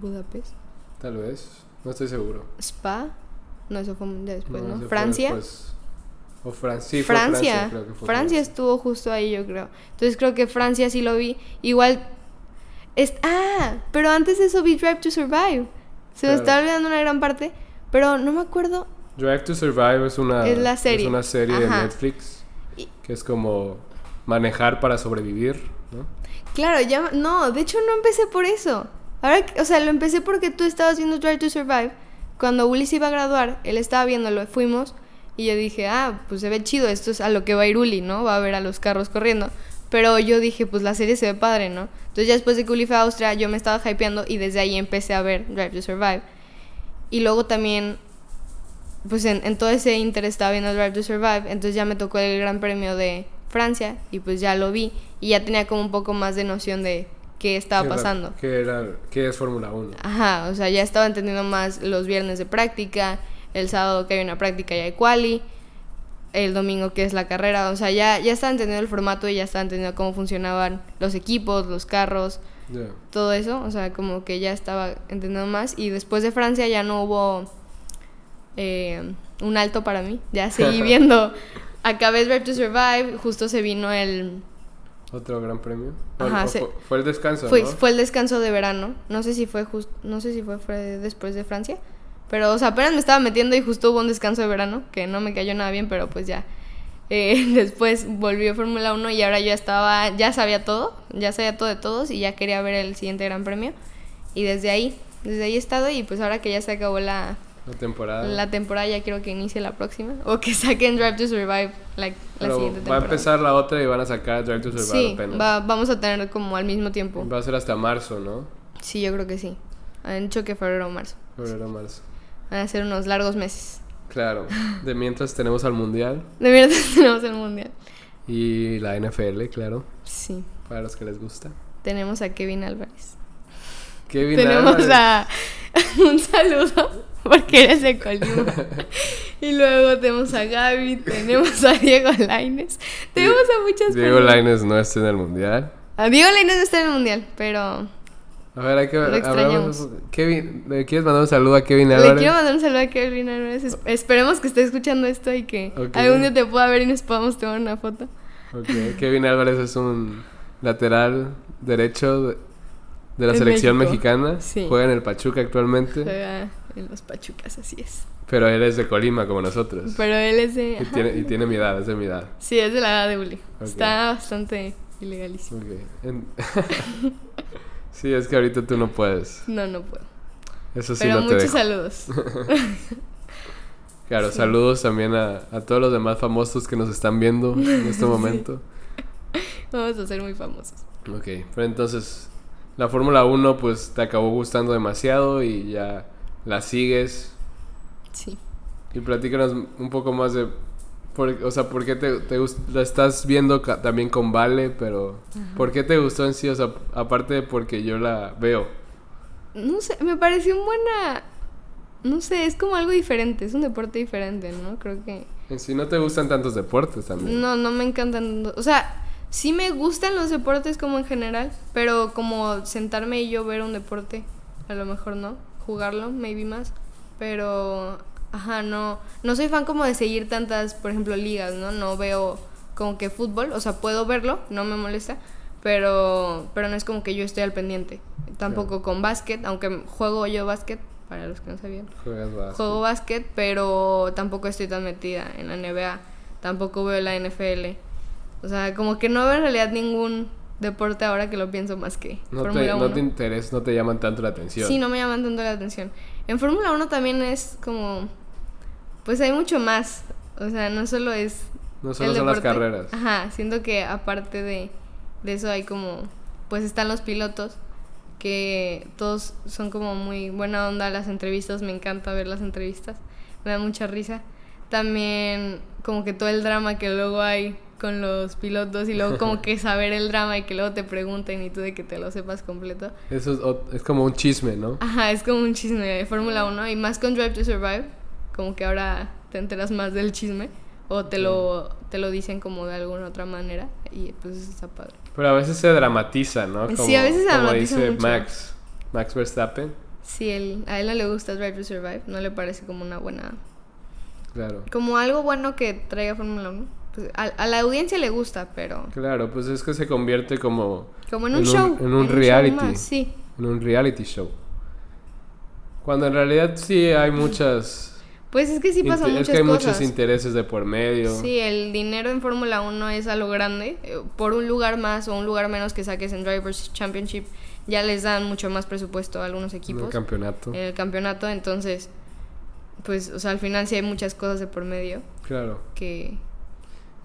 Budapest, Tal vez. No estoy seguro. Spa. No, eso fue después, ¿no? Francia. después. O Fran- sí, fue Francia. creo que fue Francia estuvo justo ahí, yo creo. Entonces creo que Francia sí lo vi. Igual. Es, ah, pero antes de eso vi Drive to Survive. Se me está olvidando una gran parte. Pero no me acuerdo. Drive to Survive es una, Es la serie. es una serie de. Netflix que es como manejar para sobrevivir, ¿no? Claro, ya. No, de hecho no empecé por eso. Ahora, o sea, lo empecé porque tú estabas viendo Drive to Survive. Cuando Uli iba a graduar, él estaba viéndolo, fuimos. Y yo dije, ah, pues se ve chido, esto es a lo que va a ¿no? Va a ver a los carros corriendo. Pero yo dije, pues la serie se ve padre, ¿no? Entonces ya después de que Uli fue a Austria, yo me estaba hypeando y desde ahí empecé a ver Drive to Survive. Y luego también, pues en, en todo ese interés estaba viendo Drive to Survive, entonces ya me tocó el Gran Premio de Francia y pues ya lo vi y ya tenía como un poco más de noción de qué estaba ¿Qué era- pasando. ¿Qué, era, qué es Fórmula 1? Ajá, o sea, ya estaba entendiendo más los viernes de práctica, el sábado que hay una práctica y hay quali, el domingo que es la carrera, o sea, ya, ya estaba entendiendo el formato y ya estaba entendiendo cómo funcionaban los equipos, los carros, Ya. todo eso, o sea, como que ya estaba entendiendo más y después de Francia ya no hubo eh, un alto para mí, ya seguí viendo, acabé Drive to Survive, justo se vino el... Otro gran premio. O- Ajá, o se- fue, fue el descanso, Fue, ¿no? fue el descanso de verano. No sé si fue just, no sé si fue, fue después de Francia. Pero, o sea, apenas me estaba metiendo y justo hubo un descanso de verano, que no me cayó nada bien, pero pues ya. Eh, después volvió Fórmula 1 y ahora yo estaba, ya sabía todo, ya sabía todo de todos y ya quería ver el siguiente Gran Premio. Y desde ahí, desde ahí he estado y pues ahora que ya se acabó la, La temporada. la temporada, ya quiero que inicie la próxima. O que saquen Drive to Survive la, la siguiente va a temporada. empezar la otra y van a sacar Drive to Survive Sí, apenas. va- vamos a tener como al mismo tiempo. Va a ser hasta marzo, ¿no? Sí, yo creo que sí. Han dicho que febrero o marzo. Febrero, marzo. Van a ser unos largos meses. Claro. De mientras tenemos al Mundial De verdad tenemos el mundial. y la NFL, claro, Sí. para los que les gusta. Tenemos a Kevin Álvarez. Kevin tenemos Álvarez. a un saludo porque eres de Colima. y luego tenemos a Gaby, tenemos a Diego Laines. Tenemos a muchas Diego personas. Lainez no está en el Mundial. A Diego Laines no está en el mundial, pero A ver, hay que hablamos- Kevin, ¿le quieres mandar un saludo a Kevin le Álvarez? quiero mandar un saludo a Kevin Álvarez. Es- Esperemos que esté escuchando esto y que algún día te pueda ver y nos podamos tomar una foto. Kevin Álvarez es un lateral derecho de, de la En selección México. mexicana. Sí. Juega en el Pachuca actualmente. Juega en los Pachucas, así es. Pero él es de Colima, como nosotros. Pero él es de. Y tiene, y tiene mi edad, es de mi edad. Sí, es de la edad de Uli. Está bastante ilegalísimo. En- sí, es que ahorita tú no puedes. No, no puedo. Eso sí Pero no te muchos dejo. saludos. Claro, sí. saludos también a, a todos los demás famosos que nos están viendo en este momento. Vamos a ser muy famosos. Ok, pero entonces la Fórmula 1 pues te acabó gustando demasiado y ya la sigues. Sí. Y platícanos un poco más de, por, o sea, ¿por qué te, te la estás viendo también con Vale? Pero ¿por qué te gustó en sí? O sea, aparte de porque yo la veo. No sé, me pareció un buena. No sé, es como algo diferente. Es un deporte diferente, ¿no? Creo que. En sí no te gustan tantos deportes también. No, no me encantan. O sea, sí me gustan los deportes como en general, pero como sentarme y yo ver un deporte, a lo mejor no. Jugarlo, maybe más. Pero, ajá, no. No soy fan como de seguir tantas, por ejemplo, ligas, ¿no? No veo como que fútbol, o sea, puedo verlo, no me molesta, pero, pero no es como que yo estoy al pendiente. Tampoco con básquet, aunque juego yo básquet, para los que no sabían. Juegas básquet. Juego básquet, pero tampoco estoy tan metida en la NBA. Tampoco veo la NFL. O sea, como que no veo en realidad ningún deporte ahora que lo pienso más que No te, no 1. te interesa, no te llaman tanto la atención. Sí, no me llaman tanto la atención. En Fórmula 1 también es como... Pues hay mucho más. O sea, no solo es... No solo el son las carreras. Ajá, siento que aparte de, de eso hay como... Pues están los pilotos, que todos son como muy buena onda las entrevistas. Me encanta ver las entrevistas. Me da mucha risa. También como que todo el drama que luego hay con los pilotos y luego como que saber el drama y que luego te pregunten y tú de que te lo sepas completo. Eso es, como un chisme, ¿no? Ajá, es como un chisme de Fórmula 1 y más con Drive to Survive, como que ahora te enteras más del chisme o te lo, te lo dicen como de alguna otra manera y pues eso está padre. Pero a veces se dramatiza, ¿no? Sí, a veces se como dramatiza dice mucho. Max, Max Verstappen. Sí, él, a él no le gusta Drive to Survive, no le parece como una buena... Claro. Como algo bueno que traiga Fórmula 1. Pues, a, a la audiencia le gusta, pero Claro, pues es que se convierte como como en un En un- show. en un show reality. más, sí. en un reality show. Cuando en realidad sí hay muchas... Pues es que sí pasan muchas es que hay cosas. muchos intereses de por medio. Sí, el dinero en Fórmula 1 es a lo grande. Eh, Por un lugar más o un lugar menos que saques en Drivers Championship, ya les dan mucho más presupuesto a algunos en el equipos campeonato. en el campeonato. Entonces, pues, o sea, al final sí hay muchas cosas de por medio Claro. que,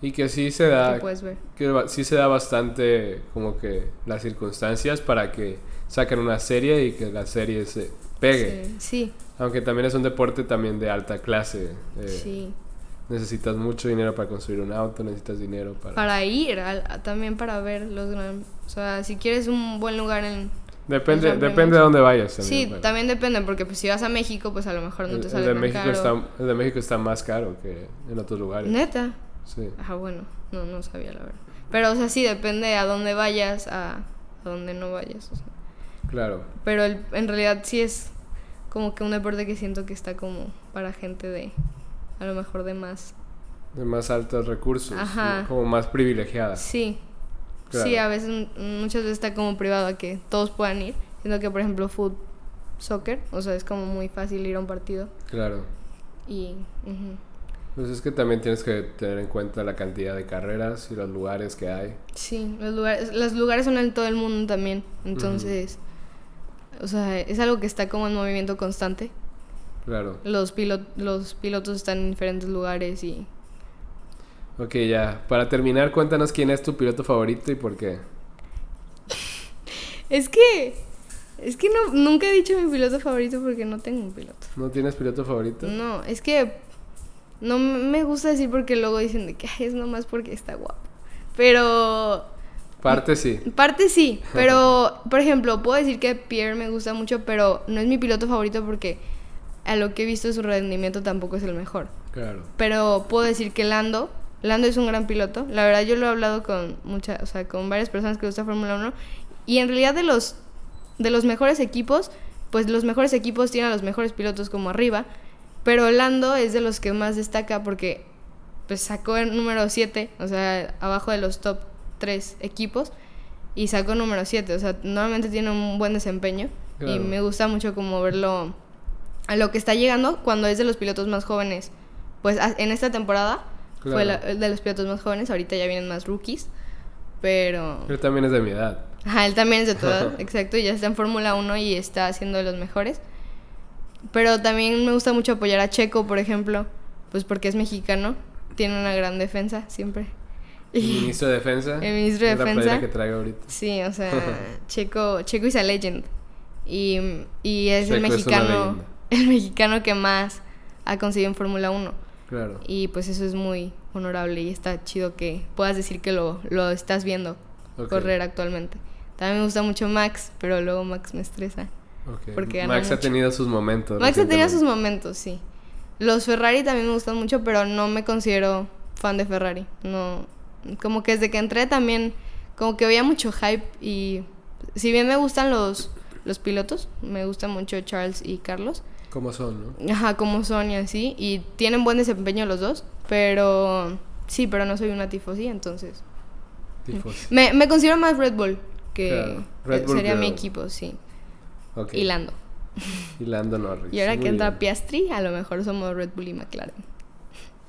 Y que sí se da... que puedes ver. que ba- sí se da bastante como que las circunstancias para que saquen una serie y que la serie se pegue. Sí, sí, Aunque también es un deporte también de alta clase. eh, sí. Necesitas mucho dinero para construir un auto, necesitas dinero para... Para ir, al- a- también para ver los gran... O sea, si quieres un buen lugar en... Depende, depende de dónde vayas. También, Sí, bueno. también depende, porque pues si vas a México, pues a lo mejor no el, te el sale de tan México caro. está, el de México está más caro que en otros lugares. Neta. Sí. Ah, bueno, no, no sabía la verdad. Pero, o sea, sí, depende a dónde vayas, a, a dónde no vayas. o sea. Claro. Pero el- en realidad sí es como que un deporte que siento que está como para gente de, a lo mejor de más. De más altos recursos. Ajá. Como más privilegiada. Sí, Claro. sí, a veces, muchas veces está como privado a que todos puedan ir. Siento que, por ejemplo, foot, soccer, o sea, es como muy fácil ir a un partido. Claro. Y. Pues es que también tienes que tener en cuenta la cantidad de carreras y los lugares que hay. sí, los lugares, los lugares son en todo el mundo también. Entonces, o sea, es algo que está como en movimiento constante. Claro. Los, pilo- los pilotos están en diferentes lugares y... Ok, ya. Para terminar, cuéntanos quién es tu piloto favorito y por qué. Es que... Es que no, nunca he dicho mi piloto favorito porque no tengo un piloto. ¿No tienes piloto favorito? No, es que no me gusta decir porque luego dicen de que "Ay, es nomás porque está guapo. Pero Parte sí. parte sí, pero por ejemplo, puedo decir que Pierre me gusta mucho, pero no es mi piloto favorito porque a lo que he visto su rendimiento tampoco es el mejor. Claro. Pero puedo decir que Lando, Lando es un gran piloto. La verdad yo lo he hablado con muchas, o sea, con varias personas que gusta Fórmula 1 y en realidad de los de los mejores equipos, pues los mejores equipos tienen a los mejores pilotos como arriba, pero Lando es de los que más destaca porque pues sacó el número 7, o sea, abajo de los top 3 equipos y sacó número 7, o sea, normalmente tiene un buen desempeño y me gusta mucho como verlo a lo que está llegando cuando es de los pilotos más jóvenes. Pues en esta temporada fue la- de los pilotos más jóvenes, ahorita ya vienen más rookies, pero... Él también es de mi edad. Ajá, él también es de toda edad, exacto, y ya está en Fórmula 1 y está haciendo de los mejores. Pero también me gusta mucho apoyar a Checo, por ejemplo, pues porque es mexicano, tiene una gran defensa siempre. El ministro de Defensa. El ministro de es la Defensa. playera que traigo ahorita. Sí, o sea, Checo, Checo is a legend. Y, y es el Checo mexicano, el mexicano que más ha conseguido en Fórmula 1. Claro. Y pues eso es muy honorable y está chido que puedas decir que lo, lo estás viendo correr actualmente. También me gusta mucho Max, pero luego Max me estresa. Ok. porque gana Max ha tenido sus momentos. Max ha tenido sus momentos, sí. Los Ferrari también me gustan mucho, pero no me considero fan de Ferrari. No, como que desde que entré también, como que había mucho hype y si bien me gustan los, los pilotos, me gustan mucho Charles y Carlos. Como son, ¿no? Ajá, como son y así. Y tienen buen desempeño los dos, pero sí, pero no soy una tifosi, entonces. Tifosi. Me, me considero más Red Bull, que Claro, Red Bull sería mi equipo, sí. Ok. Y Lando. Y Lando Norris. Y ahora Muy que entra bien. Piastri, a lo mejor somos Red Bull y McLaren.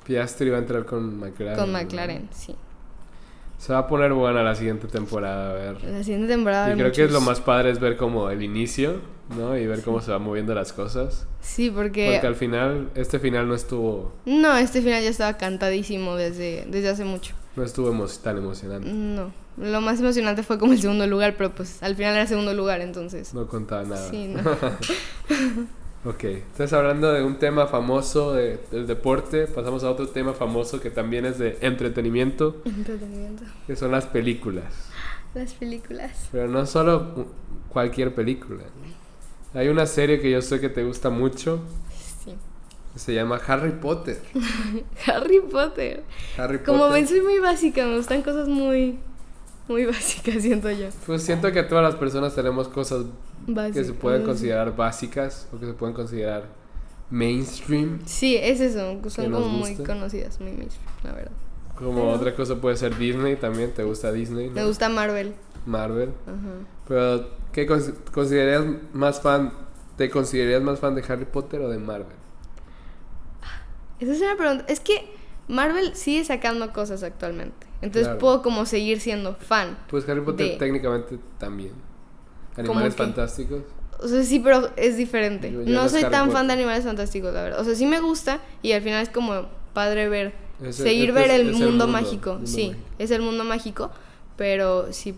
Piastri va a entrar con McLaren. Con ¿no? McLaren, sí. Se va a poner buena la siguiente temporada, a ver. La siguiente temporada. Y creo que es lo más padre es ver como el inicio, ¿no? Y ver cómo se van moviendo las cosas. Sí, porque. Porque al final, este final no estuvo, No, este final ya estaba cantadísimo desde, desde hace mucho. no estuvo emo- tan emocionante. No. Lo más emocionante fue como el segundo lugar, pero pues al final era segundo lugar, entonces. No contaba nada. Sí, no. Ok, estás hablando de un tema famoso de- del deporte, pasamos a otro tema famoso que también es de entretenimiento, Entretenimiento. que son las películas. Las películas. Pero no solo cualquier película. Hay una serie que yo sé que te gusta mucho, Sí. que se llama Harry Potter. Harry Potter. Harry Como Potter. ven, soy muy básica, me gustan cosas muy. Muy básicas, siento yo. Pues siento que todas las personas tenemos cosas que se pueden considerar básicas o que se pueden considerar mainstream. Sí, es eso. Son como muy conocidas, muy mainstream, la verdad. Como Pero- otra cosa puede ser Disney también, ¿te gusta Disney? no? Me gusta Marvel. Marvel. Ajá. Pero, ¿qué cons- considerarías más fan? ¿Te considerarías más fan de Harry Potter o de Marvel? Esa es una pregunta. Es que Marvel sigue sacando cosas actualmente. Entonces Claro. puedo como seguir siendo fan. Pues Harry Potter De- técnicamente también. ¿Cómo Animales fantásticos. O sea, sí, pero es diferente. No soy Harry tan fan de Animales Fantásticos, la verdad. O sea, sí me gusta y al final es como padre ver, Es- seguir es- ver el, el mundo, mundo, mágico. mundo sí, mágico. es el mundo mágico, pero sí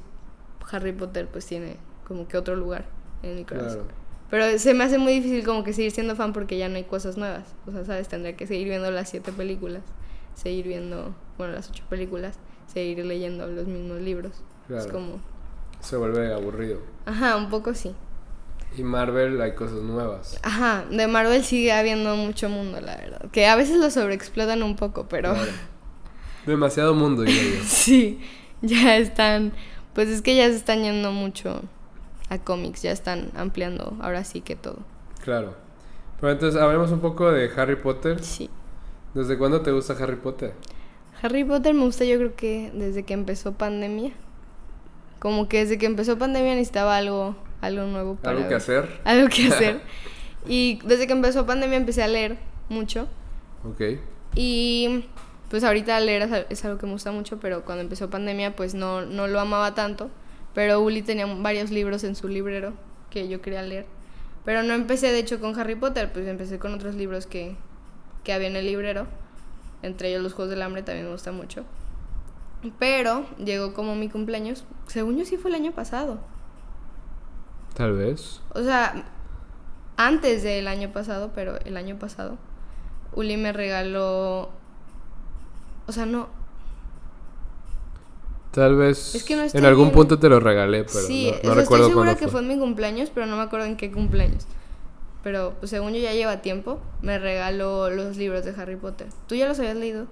Harry Potter pues tiene como que otro lugar en mi corazón. Claro. Pero se me hace muy difícil como que seguir siendo fan porque ya no hay cosas nuevas. O sea, ¿sabes? Tendría que seguir viendo las siete películas, seguir viendo, bueno, las ocho películas, seguir leyendo los mismos libros. Es como, Se vuelve aburrido. ajá, un poco sí. Y Marvel hay cosas nuevas. Ajá, de Marvel sigue habiendo mucho mundo, la verdad. Que a veces lo sobreexplotan un poco, pero Claro. Demasiado mundo, diría yo. sí, ya están, pues es que ya se están yendo mucho a cómics, ya están ampliando ahora sí que todo. Claro. Pero entonces, hablemos un poco de Harry Potter. Sí. ¿Desde cuándo te gusta Harry Potter? Harry Potter me gusta yo creo que desde que empezó pandemia. Como que desde que empezó pandemia necesitaba algo, algo nuevo para ¿Algo que ver. hacer? Algo que hacer. y desde que empezó pandemia empecé a leer mucho. Ok. Y pues ahorita leer es algo que me gusta mucho, pero cuando empezó pandemia pues no, no lo amaba tanto. Pero Uli tenía varios libros en su librero que yo quería leer. Pero no empecé de hecho con Harry Potter, pues empecé con otros libros que, que había en el librero. Entre ellos los Juegos del Hambre también me gusta mucho. Pero llegó como mi cumpleaños. Según yo sí fue el año pasado. Tal vez. O sea, antes del año pasado, pero el año pasado, Uli me regaló. O sea, no. Tal vez. Es que no en algún bien. punto te lo regalé, pero sí, no, o no sea, recuerdo estoy segura que fue. fue en mi cumpleaños, pero no me acuerdo en qué cumpleaños. Pero pues, según yo ya lleva tiempo, me regaló los libros de Harry Potter. ¿Tú ya los habías leído?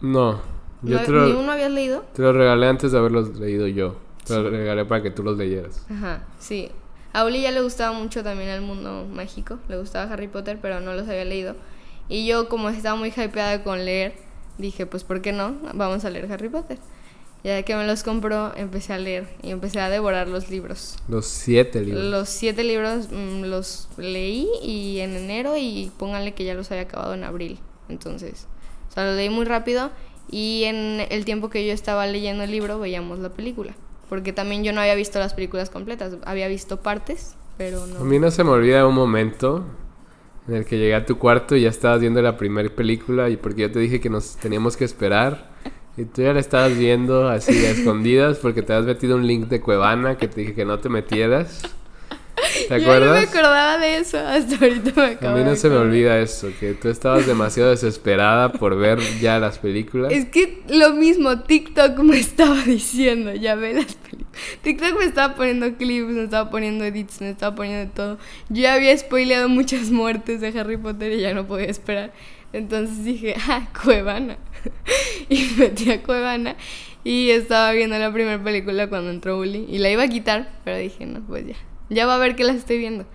No. Yo ¿No- te lo, ¿Ni uno habías leído? te lo regalé antes de haberlos leído yo. Te lo regalé para que tú los leyeras. Ajá, sí. A Uli ya le gustaba mucho también el mundo mágico, le gustaba Harry Potter, pero no los había leído. Y yo, como estaba muy hypeada con leer, dije, pues, ¿por qué no? Vamos a leer Harry Potter. Ya que me los compró, empecé a leer y empecé a devorar los libros. Los siete libros. Los siete libros mm, los leí y en enero y pónganle que ya los había acabado en abril. Entonces, o sea, lo leí muy rápido y en el tiempo que yo estaba leyendo el libro veíamos la película. Porque también yo no había visto las películas completas, había visto partes, pero A no. mí no se me olvida un momento en el que llegué a tu cuarto y ya estabas viendo la primera película y porque yo te dije que nos teníamos que esperar y tú ya la estabas viendo así a escondidas porque te has metido un link de Cuevana que te dije que no te metieras ¿Te Yo no me acuerdas? acordaba de eso, hasta ahorita me A acabo mí no de se me olvida eso, que tú estabas demasiado desesperada por ver ya las películas. Es que lo mismo, TikTok me estaba diciendo, ya ve las películas. TikTok me estaba poniendo clips, me estaba poniendo edits, me estaba poniendo todo. Yo ya había spoileado muchas muertes de Harry Potter y ya no podía esperar. Entonces dije, ah, Cuevana. y metí a Cuevana y estaba viendo la primera película cuando entró Uli. Y la iba a quitar, pero dije, no, pues ya. Ya va a ver que la estoy viendo.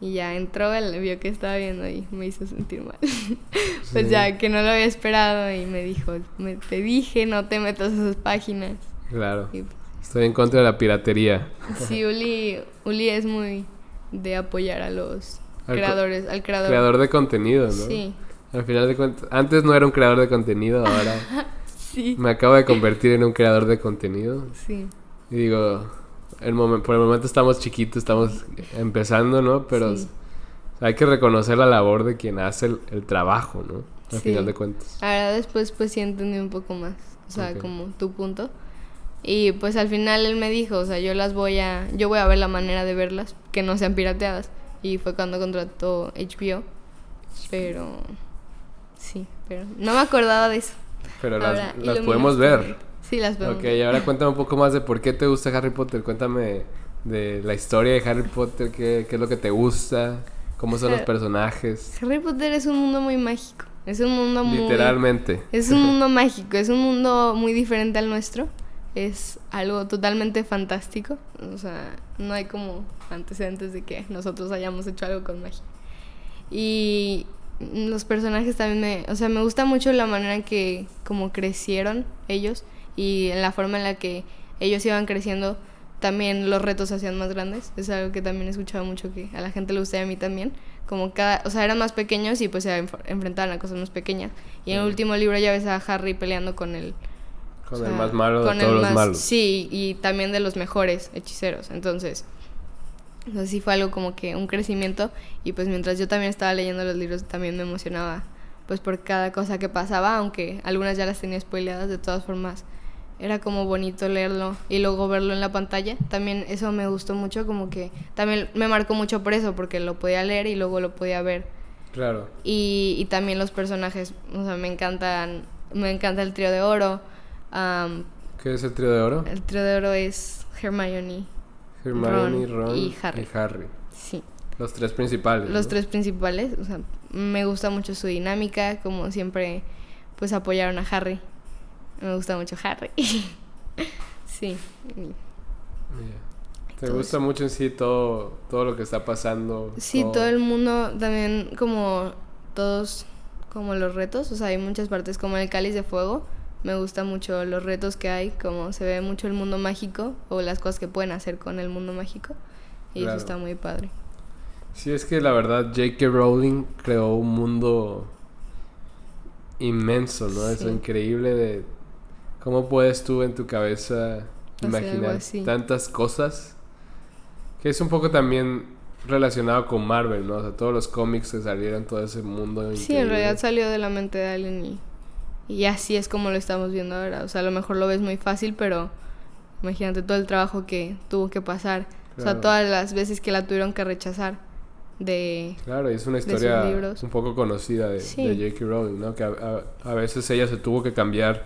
Y ya entró, él vio que estaba viendo y me hizo sentir mal. pues ya que no lo había esperado y me dijo, me, te dije, no te metas a esas páginas. Claro. Y pues, Estoy en contra de la piratería. sí, Uli, Uli es muy de apoyar a los Al creadores, al creador. Creador de contenido, ¿no? Sí, Al final de cuentas, antes no era un creador de contenido, ahora sí, me acabo de convertir en un creador de contenido. sí. Y digo, el momen- por el momento estamos chiquitos, estamos empezando, ¿no? Pero Sí. hay que reconocer la labor de quien hace el, el trabajo, ¿no? Al Sí. final de cuentas. Ahora después pues sí entendí un poco más, o sea, como tu punto. Y pues al final él me dijo, o sea, yo las voy a, yo voy a ver la manera de verlas, que no sean pirateadas. Y fue cuando contrató HBO. Pero sí, pero no me acordaba de eso. Pero las, Ahora, las podemos ver. Sí, las podemos Ok, ver. ahora cuéntame un poco más de por qué te gusta Harry Potter. Cuéntame de la historia de Harry Potter, qué, qué es lo que te gusta, cómo son los personajes. Harry Potter es un mundo muy mágico. Es un mundo muy Literalmente. Es un mundo mágico, es un mundo muy diferente al nuestro. Es algo totalmente fantástico. O sea, no hay como antecedentes de que nosotros hayamos hecho algo con magia. Y los personajes también me... O sea, me gusta mucho la manera en que como crecieron ellos y en la forma en la que ellos iban creciendo. También los retos se hacían más grandes. Es algo que también he escuchado mucho que a la gente le gusta y a mí también. Como cada... O sea, eran más pequeños y pues se enf- enfrentaban a cosas más pequeñas. Y en el último libro ya ves a Harry peleando con el... Con o el más malo de todos los malos. Sí, y también de los mejores hechiceros. Entonces, o sea, sí fue algo como que un crecimiento. Y pues mientras yo también estaba leyendo los libros, también me emocionaba pues por cada cosa que pasaba, aunque algunas ya las tenía spoileadas, de todas formas. Era como bonito leerlo y luego verlo en la pantalla. También eso me gustó mucho, como que también me marcó mucho por eso, porque lo podía leer y luego lo podía ver Claro. y, y también los personajes, o sea, me encantan, me encanta el trío de oro. am, ¿Qué es el trío de oro? el trío de oro es Hermione, Hermione, Ron Ron, y Harry. Harry. sí. Los tres principales. Los ¿no? tres principales, o sea, me gusta mucho su dinámica, como siempre, pues apoyaron a Harry. Me gusta mucho Harry. sí. ¿Te todo gusta mucho en sí todo, todo lo que está pasando? Sí, todo el mundo también como todos como los retos, o sea, hay muchas partes como el cáliz de fuego. Me gusta mucho los retos que hay, como se ve mucho el mundo mágico o las cosas que pueden hacer con el mundo mágico. Y Claro. eso está muy padre. Sí, es que la verdad J.K. Rowling creó un mundo inmenso, ¿no? Es Sí. increíble de cómo puedes tú en tu cabeza imaginar tantas cosas. Que es un poco también relacionado con Marvel, ¿no? O sea, todos los cómics que salieron, todo ese mundo. Sí, en realidad salió de la mente de alguien y, y así es como lo estamos viendo ahora. O sea, a lo mejor lo ves muy fácil, pero imagínate todo el trabajo que tuvo que pasar. O sea, todas las veces que la tuvieron que rechazar de... Claro, y es una historia un poco conocida de, Sí. de J.K. Rowling, ¿no? Que a, a- a veces ella se tuvo que cambiar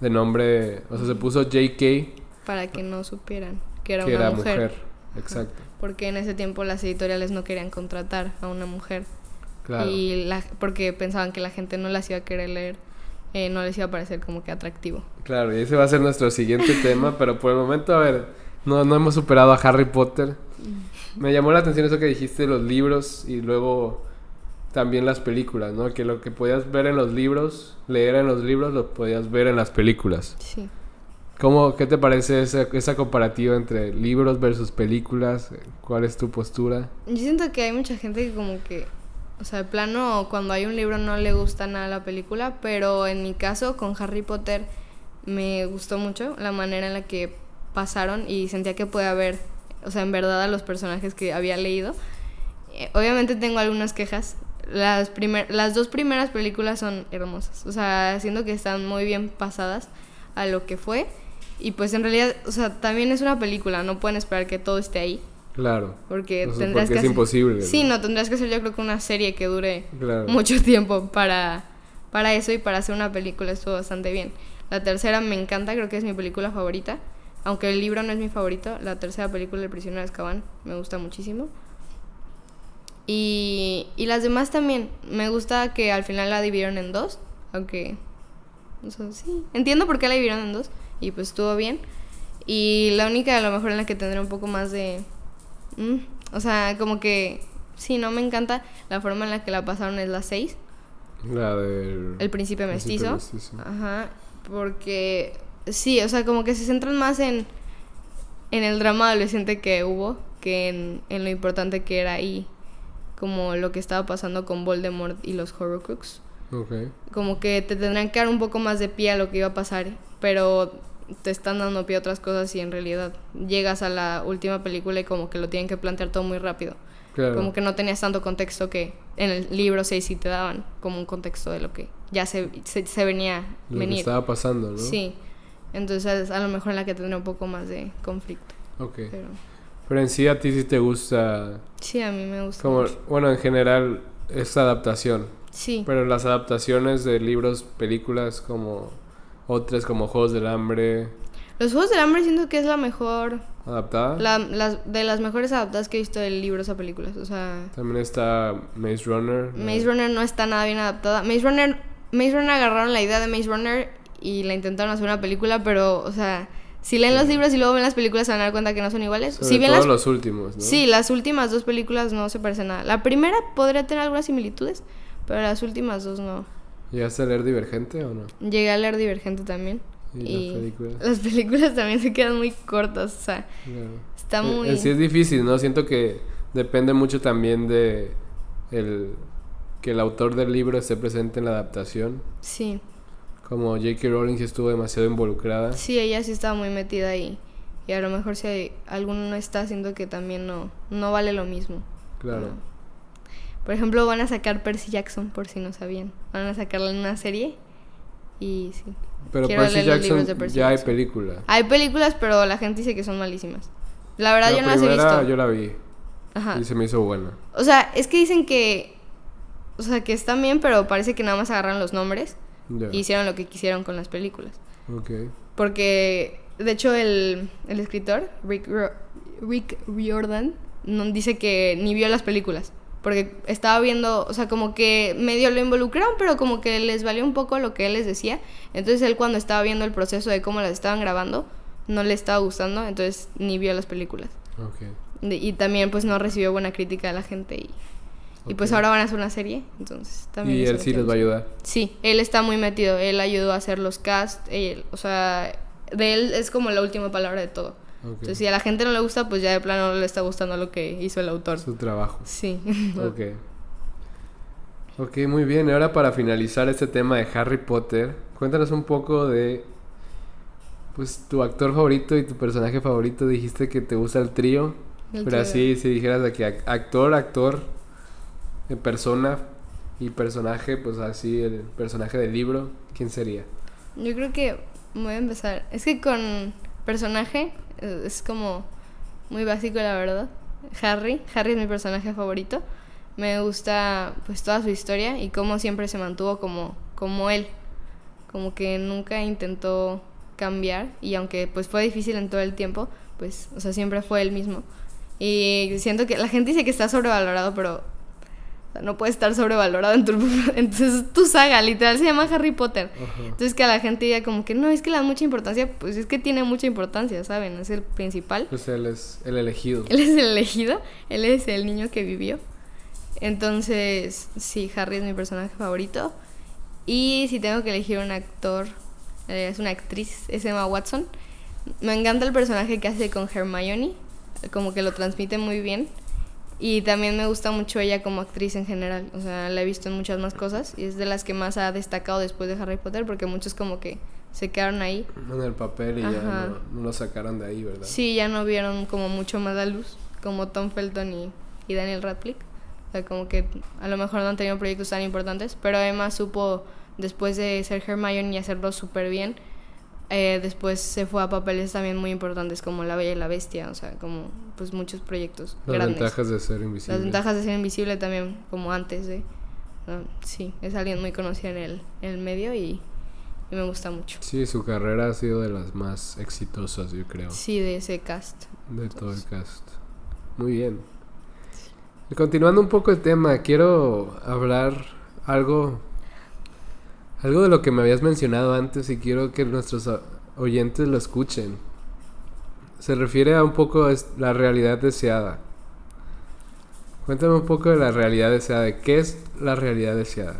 de nombre, o sea, se puso J.K. para que no supieran que era que una era mujer. mujer. Exacto. Porque en ese tiempo las editoriales no querían contratar a una mujer. Claro. Y la, porque pensaban que la gente no las iba a querer leer. Eh, no les iba a parecer como que atractivo. Claro, y ese va a ser nuestro siguiente tema, pero por el momento, a ver, no, no hemos superado a Harry Potter. Me llamó la atención eso que dijiste, los libros y luego también las películas, ¿no? Que lo que podías ver en los libros, leer en los libros, lo podías ver en las películas. Sí. ¿Cómo, ¿Qué te parece esa, esa comparativa entre libros versus películas? ¿Cuál es tu postura? Yo siento que hay mucha gente que como que, o sea, de plano cuando hay un libro no le gusta nada la película, pero en mi caso con Harry Potter me gustó mucho la manera en la que pasaron y sentía que podía ver, o sea, en verdad a los personajes que había leído. Eh, obviamente tengo algunas quejas. Las, primer, las dos primeras películas son hermosas, o sea, siento que están muy bien pasadas a lo que fue. Y pues en realidad, o sea, también es una película, no pueden esperar que todo esté ahí. Claro. Porque O sea, tendrás porque que es hacer- imposible, Sí, ¿no? no, tendrás que hacer yo creo que una serie que dure Claro. mucho tiempo para, para eso y para hacer una película estuvo bastante bien. La tercera me encanta, creo que es mi película favorita. Aunque el libro no es mi favorito, la tercera película, El prisionero de Azkaban, me gusta muchísimo. Y, y las demás también. Me gusta que al final la dividieron en dos. Aunque. O sea, sí. Entiendo por qué la dividieron en dos. Y pues estuvo bien. Y la única a lo mejor en la que tendré un poco más de. Mm, o sea, como que. Sí, no me encanta la forma en la que la pasaron es la 6. La del... El príncipe mestizo. mestizo. Ajá. Porque. Sí, o sea, como que se centran más en. En el drama adolescente que hubo. Que en, en lo importante que era ahí. Como lo que estaba pasando con Voldemort y los Horcrux. Ok. Como que te tendrán que dar un poco más de pie a lo que iba a pasar. Pero te están dando pie a otras cosas y en realidad llegas a la última película y como que lo tienen que plantear todo muy rápido. Claro. Como que no tenías tanto contexto que en el libro 6 sí te daban como un contexto de lo que ya se, se, se venía Lo que venir. estaba pasando, ¿no? Sí. Entonces a lo mejor en la que tendría un poco más de conflicto. Ok. Pero Pero en sí a ti sí te gusta... sí, a mí me gusta. Como, mucho. bueno, en general, esta adaptación. Sí. Pero las adaptaciones de libros, películas como otras como Juegos del Hambre, Los Juegos del Hambre siento que es la mejor, adaptada. la, las, de las mejores adaptadas que he visto de libros a películas. O sea, También está Maze Runner. ¿no? Maze Runner no está nada bien adaptada. Maze Runner, Maze Runner agarraron la idea de Maze Runner y la intentaron hacer una película, pero, o sea, si leen los libros y luego ven las películas se van a dar cuenta que no son iguales. Sobre si bien las los últimos, ¿no? Sí, las últimas dos películas no se parecen nada. La primera podría tener algunas similitudes, pero las últimas dos no. ¿Llegaste a leer Divergente o no? Llegué a leer Divergente también. Y, Y, las películas. las películas también se quedan muy cortas, o sea, Claro. está En- muy... en sí es difícil, ¿no? Siento que depende mucho también de el que el autor del libro esté presente en la adaptación. Sí, Como J.K. Rowling sí estuvo demasiado involucrada. sí, ella sí estaba muy metida ahí. Y a lo mejor si hay- alguno no está, siento que también no, no vale lo mismo. Claro. Por ejemplo, van a sacar Percy Jackson, por si no sabían. Van a sacarla en una serie. Y sí. Pero Quiero Percy Jackson Percy ya hay Jackson. película. Hay películas, pero la gente dice que son malísimas. La verdad, la yo no las he visto. yo la vi Ajá. y se me hizo buena. O sea, es que dicen que. O sea, que están bien, pero parece que nada más agarraron los nombres Ya. y hicieron lo que quisieron con las películas. Ok. Porque, de hecho, el, el escritor, Rick, Rick Riordan, no, dice que ni vio las películas. Porque estaba viendo, o sea, como que medio lo involucraron, pero como que les valió un poco lo que él les decía. Entonces él cuando estaba viendo el proceso de cómo las estaban grabando, no le estaba gustando, entonces ni vio las películas. Y también pues no recibió buena crítica de la gente y, y pues ahora van a hacer una serie, entonces también... Y él sí les va a ayudar. Sí, él está muy metido, él ayudó a hacer los casts, él- o sea, de él es como la última palabra de todo. Entonces si a la gente no le gusta, pues ya de plano no le está gustando lo que hizo el autor. Su trabajo. Sí. Ok. Ok, muy bien. Ahora para finalizar este tema de Harry Potter, cuéntanos un poco de pues tu actor favorito y tu personaje favorito. Dijiste que te gusta el trío. El pero trío. así, si dijeras de que ac- actor, actor, eh, persona y personaje, pues así el personaje del libro, ¿quién sería? Yo creo que voy a empezar. Es que con personaje es como muy básico, la verdad. Harry. Harry es mi personaje favorito. Me gusta pues toda su historia y cómo siempre se mantuvo como, como él. Como que nunca intentó cambiar y aunque pues fue difícil en todo el tiempo, pues, o sea, siempre fue él mismo. Y siento que la gente dice que está sobrevalorado, pero sea, no puede estar sobrevalorado en tu, entonces tu saga, literal, se llama Harry Potter. Ajá. Entonces que a la gente diga como que no, es que le da mucha importancia, pues es que tiene mucha importancia, ¿saben? Es el principal. Pues él es el elegido. Él es el elegido, él es el niño que vivió. Entonces, sí, Harry es mi personaje favorito. Y si tengo que elegir un actor, eh, es una actriz, es Emma Watson. Me encanta el personaje que hace con Hermione, como que lo transmite muy bien. Y también me gusta mucho ella como actriz en general. O sea, la he visto en muchas más cosas. Y es de las que más ha destacado después de Harry Potter, porque muchos como que se quedaron ahí. En el papel y ya Ajá. no, no lo sacaron de ahí, ¿verdad? Sí, ya no vieron como mucho más la luz, como Tom Felton y, y Daniel Radcliffe. O sea, como que a lo mejor no han tenido proyectos tan importantes, pero Emma supo, después de ser Hermione y hacerlo súper bien, Eh, después se fue a papeles también muy importantes como La Bella y la Bestia, o sea, como pues muchos proyectos Las grandes. ventajas de ser invisible. Las ventajas de ser invisible también, como antes de... ah, sí, es alguien muy conocido en el, en el medio y, y me gusta mucho. Sí, su carrera ha sido de las más exitosas, yo creo. Sí, de ese cast. De todo el cast. Muy bien. Y Continuando un poco el tema, quiero hablar algo algo de lo que me habías mencionado antes y quiero que nuestros oyentes lo escuchen. Se refiere a un poco a la realidad deseada. Cuéntame un poco de la realidad deseada. ¿Qué es la realidad deseada?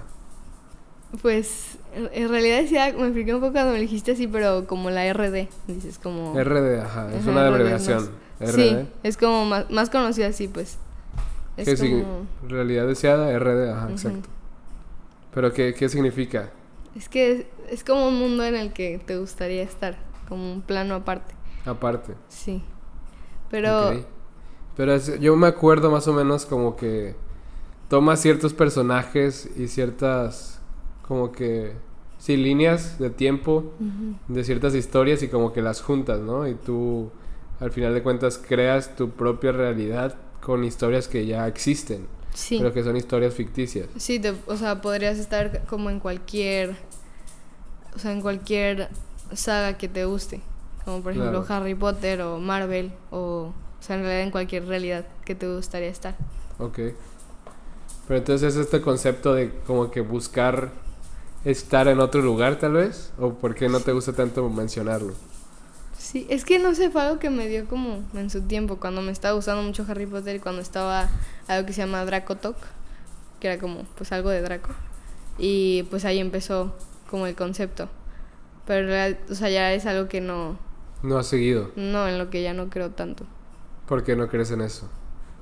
Pues en en realidad decía, me expliqué un poco cuando me dijiste así, pero como la RD, dices como... RD, ajá, es Ajá, una abreviación. RD. Sí, es como más, más conocida así, pues. Es ¿Qué como... Realidad deseada, RD, ajá, exacto. Pero ¿qué, qué significa? Es que es, es como un mundo en el que te gustaría estar, como un plano aparte. Aparte. Sí. Pero... Pero es- yo me acuerdo más o menos como que toma ciertos personajes y ciertas como que sí líneas de tiempo de ciertas historias y como que las juntas, ¿no? Y tú al final de cuentas creas tu propia realidad con historias que ya existen, Sí. pero que son historias ficticias. Sí, te- o sea, podrías estar como en cualquier, o sea, en cualquier saga que te guste, como por ejemplo Claro. Harry Potter o Marvel o, o sea, en realidad en cualquier realidad que te gustaría estar. Ok. Pero entonces es este concepto de como que buscar estar en otro lugar tal vez, o por qué no te gusta tanto mencionarlo. Sí, es que no sé, fue algo que me dio como en su tiempo, cuando me estaba gustando mucho Harry Potter y cuando estaba algo que se llama Draco Talk, que era como pues algo de Draco. Y pues ahí empezó como el concepto. Pero o sea, ya es algo que no, No has seguido. no, en lo que ya no creo tanto. ¿Por qué no crees en eso?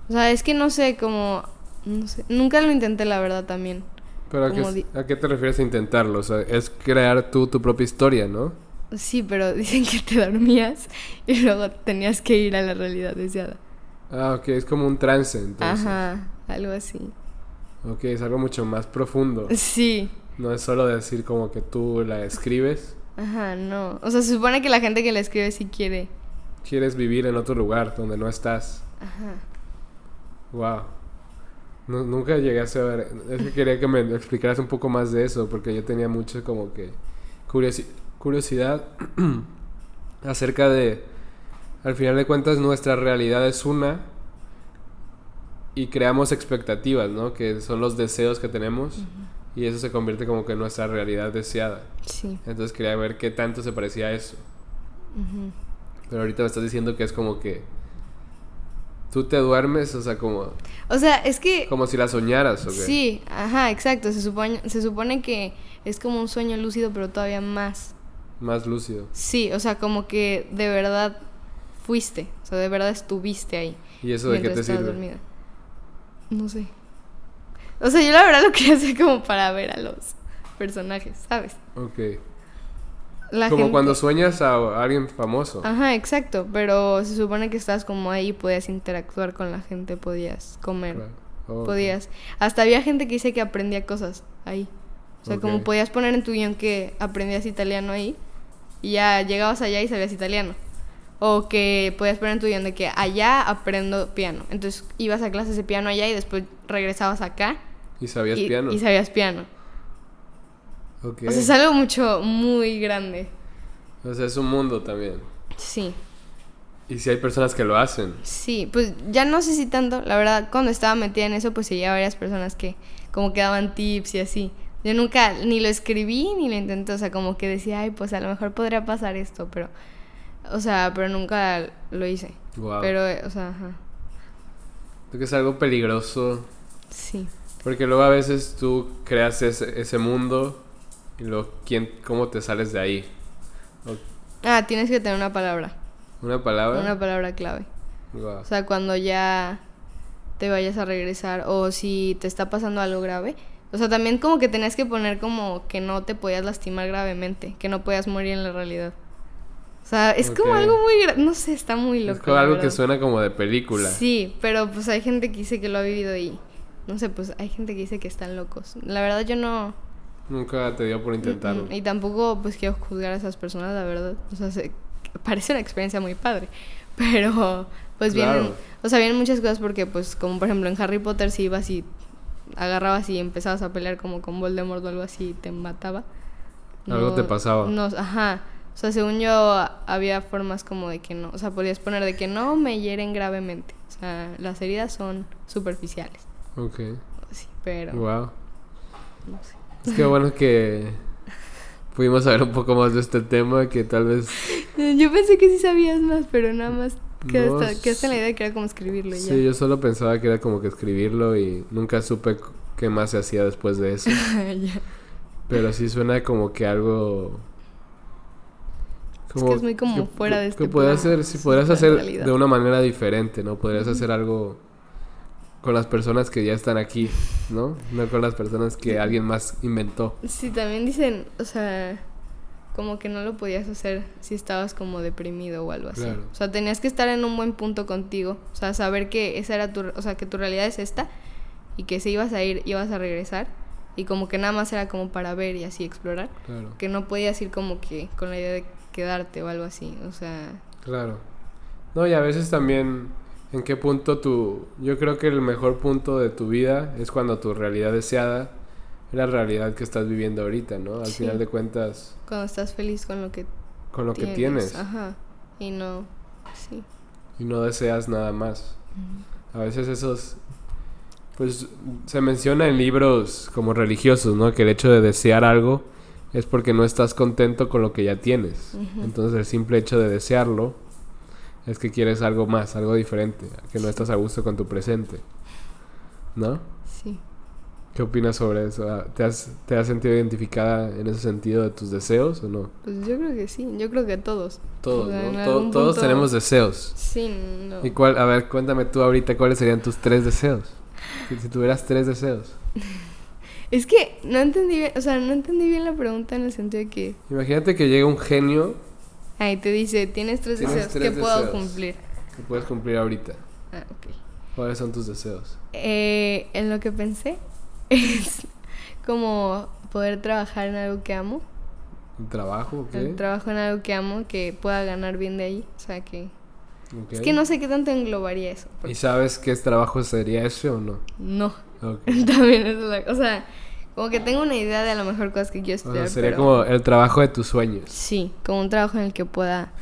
O sea, es que no sé, como, no sé, nunca lo intenté la verdad también. Pero ¿a qué, ¿a qué te refieres a intentarlo? O sea, es crear tú tu propia historia, ¿no? Sí, pero dicen que te dormías y luego tenías que ir a la realidad deseada. Ah, ok, es como un trance, entonces. Ajá, algo así. Ok, es algo mucho más profundo. Sí. No es solo decir como que tú la escribes. Ajá, no. O sea, se supone que la gente que la escribe sí quiere. Quieres vivir en otro lugar donde no estás. Ajá. Wow. Nu- nunca llegué a saber. Es que quería que me explicaras un poco más de eso, porque yo tenía mucho como que curiosi- curiosidad acerca de. Al final de cuentas, nuestra realidad es una y creamos expectativas, ¿no? Que son los deseos que tenemos y eso se convierte como que en nuestra realidad deseada. Sí. Entonces quería ver qué tanto se parecía a eso. Pero ahorita me estás diciendo que es como que tú te duermes, o sea, como, O sea, es que. como si la soñaras, ¿o qué? Sí, ajá, exacto. Se supone, se supone que es como un sueño lúcido, pero todavía más. Más lúcido. Sí, o sea, como que de verdad fuiste. O sea, de verdad estuviste ahí. ¿Y eso de qué te sirve? dormida. No sé. O sea, yo la verdad lo quería hacer como para ver a los personajes, ¿sabes? Ok. La como gente- cuando sueñas a alguien famoso. Ajá, exacto. Pero se supone que estás como ahí, podías interactuar con la gente, podías comer, Claro. Ok. podías... Hasta había gente que dice que aprendía cosas ahí. O sea, como podías poner en tu guion que aprendías italiano ahí y ya llegabas allá y sabías italiano. O que podías poner en tu guion de que allá aprendo piano. Entonces ibas a clases de piano allá y después regresabas acá ¿Y sabías y, piano? y sabías piano. O sea, es algo mucho, muy grande. O sea, es un mundo también. Sí. Y si hay personas que lo hacen. Sí, pues ya no sé si tanto, la verdad, cuando estaba metida en eso, pues seguía varias personas que como que daban tips y así. Yo nunca ni lo escribí ni lo intenté, o sea, como que decía, ay, pues a lo mejor podría pasar esto, pero, o sea, pero nunca lo hice. Wow. Pero, o sea, ajá, Creo que es algo peligroso. sí. Porque luego a veces tú creas ese, ese mundo y luego ¿quién, cómo te sales de ahí. O- Ah, tienes que tener una palabra, Una palabra. una palabra clave. O sea, cuando ya te vayas a regresar o si te está pasando algo grave. O sea, también como que tenías que poner como que no te podías lastimar gravemente, que no podías morir en la realidad. O sea, es como Ok. algo muy... No sé, está muy loco. es como algo que suena como de película. Sí, pero pues hay gente que dice que lo ha vivido y... No sé, pues hay gente que dice que están locos. La verdad yo no... Nunca te dio por intentarlo. Y tampoco pues quiero juzgar a esas personas, la verdad. O sea, se- parece una experiencia muy padre. Pero pues vienen, o sea, vienen muchas cosas porque pues como por ejemplo en Harry Potter si ibas y agarrabas y empezabas a pelear como con Voldemort o algo así y te mataba. Algo te pasaba. No, ajá. O sea, según yo había formas como de que no, o sea, podías poner de que no me hieren gravemente. O sea, las heridas son superficiales. Ok. Sí, pero Wow. no sé. Es que bueno que pudimos saber un poco más de este tema que tal vez Yo pensé que sí sabías más, pero nada más No, quedaste, quedaste en la idea de que era como escribirlo y ya. Sí, yo solo pensaba que era como que escribirlo y nunca supe qué más se hacía después de eso. Ya. Pero sí suena como que algo... que es muy como fuera de este Que podrías hacer, si es podrías hacer realidad. de una manera diferente, ¿no? Podrías hacer algo con las personas que ya están aquí, ¿no? No con las personas que alguien más inventó. Sí, también dicen, o sea, como que no lo podías hacer si estabas como deprimido o algo así. Claro. O sea, tenías que estar en un buen punto contigo. O sea, saber que esa era tu, o sea, que tu realidad es esta y que si ibas a ir, ibas a regresar. Y como que nada más era como para ver y así explorar. Claro, Que no podías ir como que con la idea de quedarte o algo así. O sea, claro. No, y a veces también en qué punto tu... Yo creo que el mejor punto de tu vida es cuando tu realidad deseada es la realidad que estás viviendo ahorita, ¿no? Al Sí. final de cuentas, cuando estás feliz con lo que con lo que tienes. tienes Ajá. Y no, sí. y no deseas nada más. A veces esos... Pues se menciona en libros como religiosos, ¿no? Que el hecho de desear algo es porque no estás contento con lo que ya tienes. Entonces el simple hecho de desearlo es que quieres algo más, algo diferente, que no estás a gusto con tu presente. ¿No? ¿Qué opinas sobre eso? Ah, ¿Te has, ¿Te has sentido identificada en ese sentido de tus deseos o no? Pues yo creo que sí. Yo creo que todos. Todos, O sea, en ¿no? Todos tenemos deseos. Sí, no. ¿Y cuál? A ver, cuéntame tú ahorita cuáles serían tus tres deseos. Si, si tuvieras tres deseos. Es que no entendí bien, o sea, no entendí bien la pregunta en el sentido de que, Imagínate que llega un genio ahí te dice, tienes tres Tienes deseos tres que puedo cumplir. que puedes cumplir ahorita. Ah, ok. ¿Cuáles son tus deseos? Eh, en lo que pensé es como poder trabajar en algo que amo. ¿Un trabajo? ¿Qué? trabajo en algo que amo, que pueda ganar bien de ahí. O sea, que... Ok. Es que no sé qué tanto englobaría eso. ¿Y porque sabes qué trabajo sería ese o no? No. Ok. También es la... O sea, como que tengo una idea de a lo mejor cosas que quiero O sea, estudiar, sería pero... como el trabajo de tus sueños. Sí, como un trabajo en el que pueda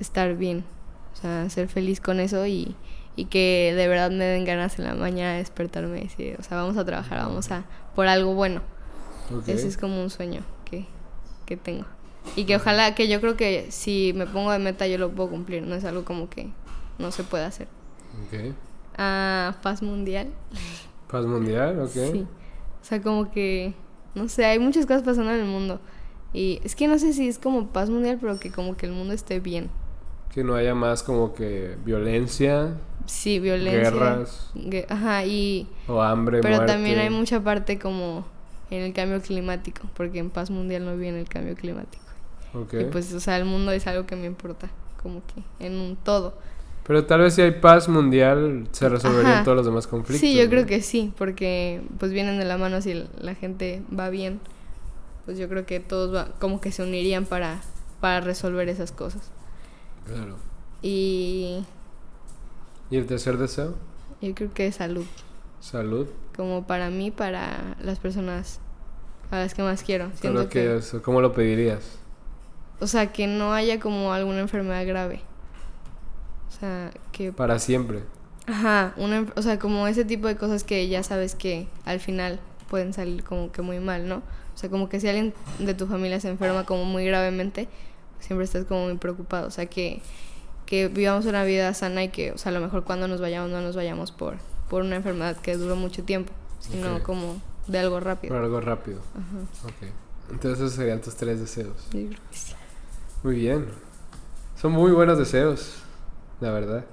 estar bien. O sea, ser feliz con eso y, y que de verdad me den ganas en la mañana de despertarme y decir, o sea, vamos a trabajar, vamos a por algo bueno. Ok. Ese es como un sueño que, que tengo. Y que ojalá, que yo creo que si me pongo de meta yo lo puedo cumplir, no es algo como que no se puede hacer. Ok. Ah, paz mundial. Paz mundial, ok. Sí. O sea, como que, no sé, hay muchas cosas pasando en el mundo. Y es que no sé si es como paz mundial, pero que como que el mundo esté bien. Que no haya más como que violencia Sí, violencia. Guerras. gue- Ajá, y... o hambre, Pero muerte. también hay mucha parte como en el cambio climático, porque en paz mundial no viene el cambio climático. Ok. Y pues, o sea, el mundo es algo que me importa, como que en un todo. Pero tal vez si hay paz mundial se resolverían Ajá. todos los demás conflictos. Sí, yo ¿no? creo que sí, porque pues vienen de la mano si la gente va bien, pues yo creo que todos va, como que se unirían para, para resolver esas cosas. Claro. Y ¿Y el tercer deseo? yo creo que salud, Salud. como para mí, para las personas a las que más quiero. Siento que que, eso, ¿Cómo lo pedirías? o sea, que no haya como alguna enfermedad grave. O sea, que Para siempre. Ajá, una, o sea, como ese tipo de cosas que ya sabes que al final pueden salir como que muy mal, ¿no? O sea, como que si alguien de tu familia se enferma como muy gravemente, siempre estás como muy preocupado. O sea, que, que vivamos una vida sana y que, o sea, a lo mejor cuando nos vayamos no nos vayamos por, por una enfermedad que duró mucho tiempo, sino como de algo rápido. Por algo rápido. Ajá, Ok. Entonces esos serían tus tres deseos. yo creo que sí. Muy bien. Son muy buenos deseos, la verdad.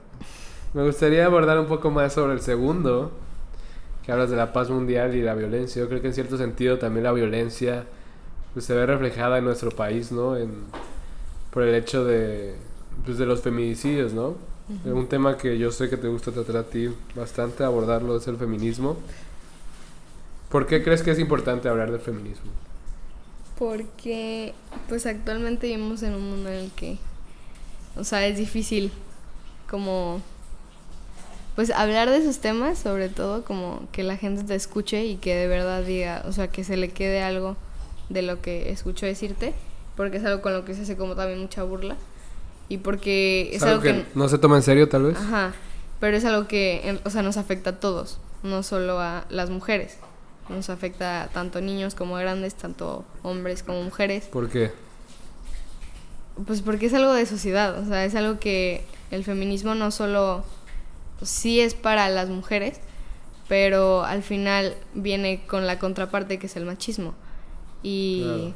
Me gustaría abordar un poco más sobre el segundo, que hablas de la paz mundial y la violencia. Yo creo que en cierto sentido también la violencia pues, se ve reflejada en nuestro país, ¿no? En, por el hecho de, pues, de los feminicidios, ¿no? Un tema que yo sé que te gusta tratar a ti bastante, abordarlo, es el feminismo. ¿Por qué crees que es importante hablar del feminismo? Porque pues actualmente vivimos en un mundo en el que, o sea, es difícil como pues hablar de esos temas, sobre todo como que la gente te escuche y que de verdad diga, o sea, que se le quede algo de lo que escucho decirte, porque es algo con lo que se hace como también mucha burla y porque es, algo, que, no se toma en serio tal vez. Ajá, pero es algo que, o sea, nos afecta a todos, no solo a las mujeres. Nos afecta tanto niños como grandes, tanto hombres como mujeres. ¿Por qué? Pues porque es algo de sociedad, o sea, es algo que el feminismo no solo sí es para las mujeres, pero al final viene con la contraparte que es el machismo. Y,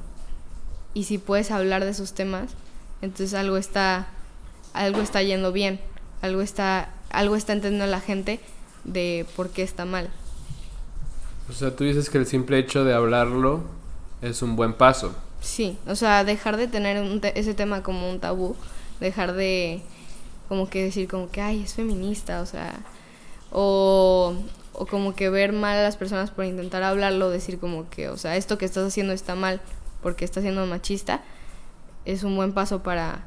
y si puedes hablar de esos temas, entonces algo está, algo está yendo bien, algo está, algo está entendiendo la gente de por qué está mal. O sea, tú dices que el simple hecho de hablarlo es un buen paso. Sí, o sea, dejar de tener ese tema como un tabú, dejar de como que decir como que, ay, es feminista, o sea, o, o como que ver mal a las personas por intentar hablarlo, decir como que, o sea, esto que estás haciendo está mal porque estás siendo machista, es un buen paso para,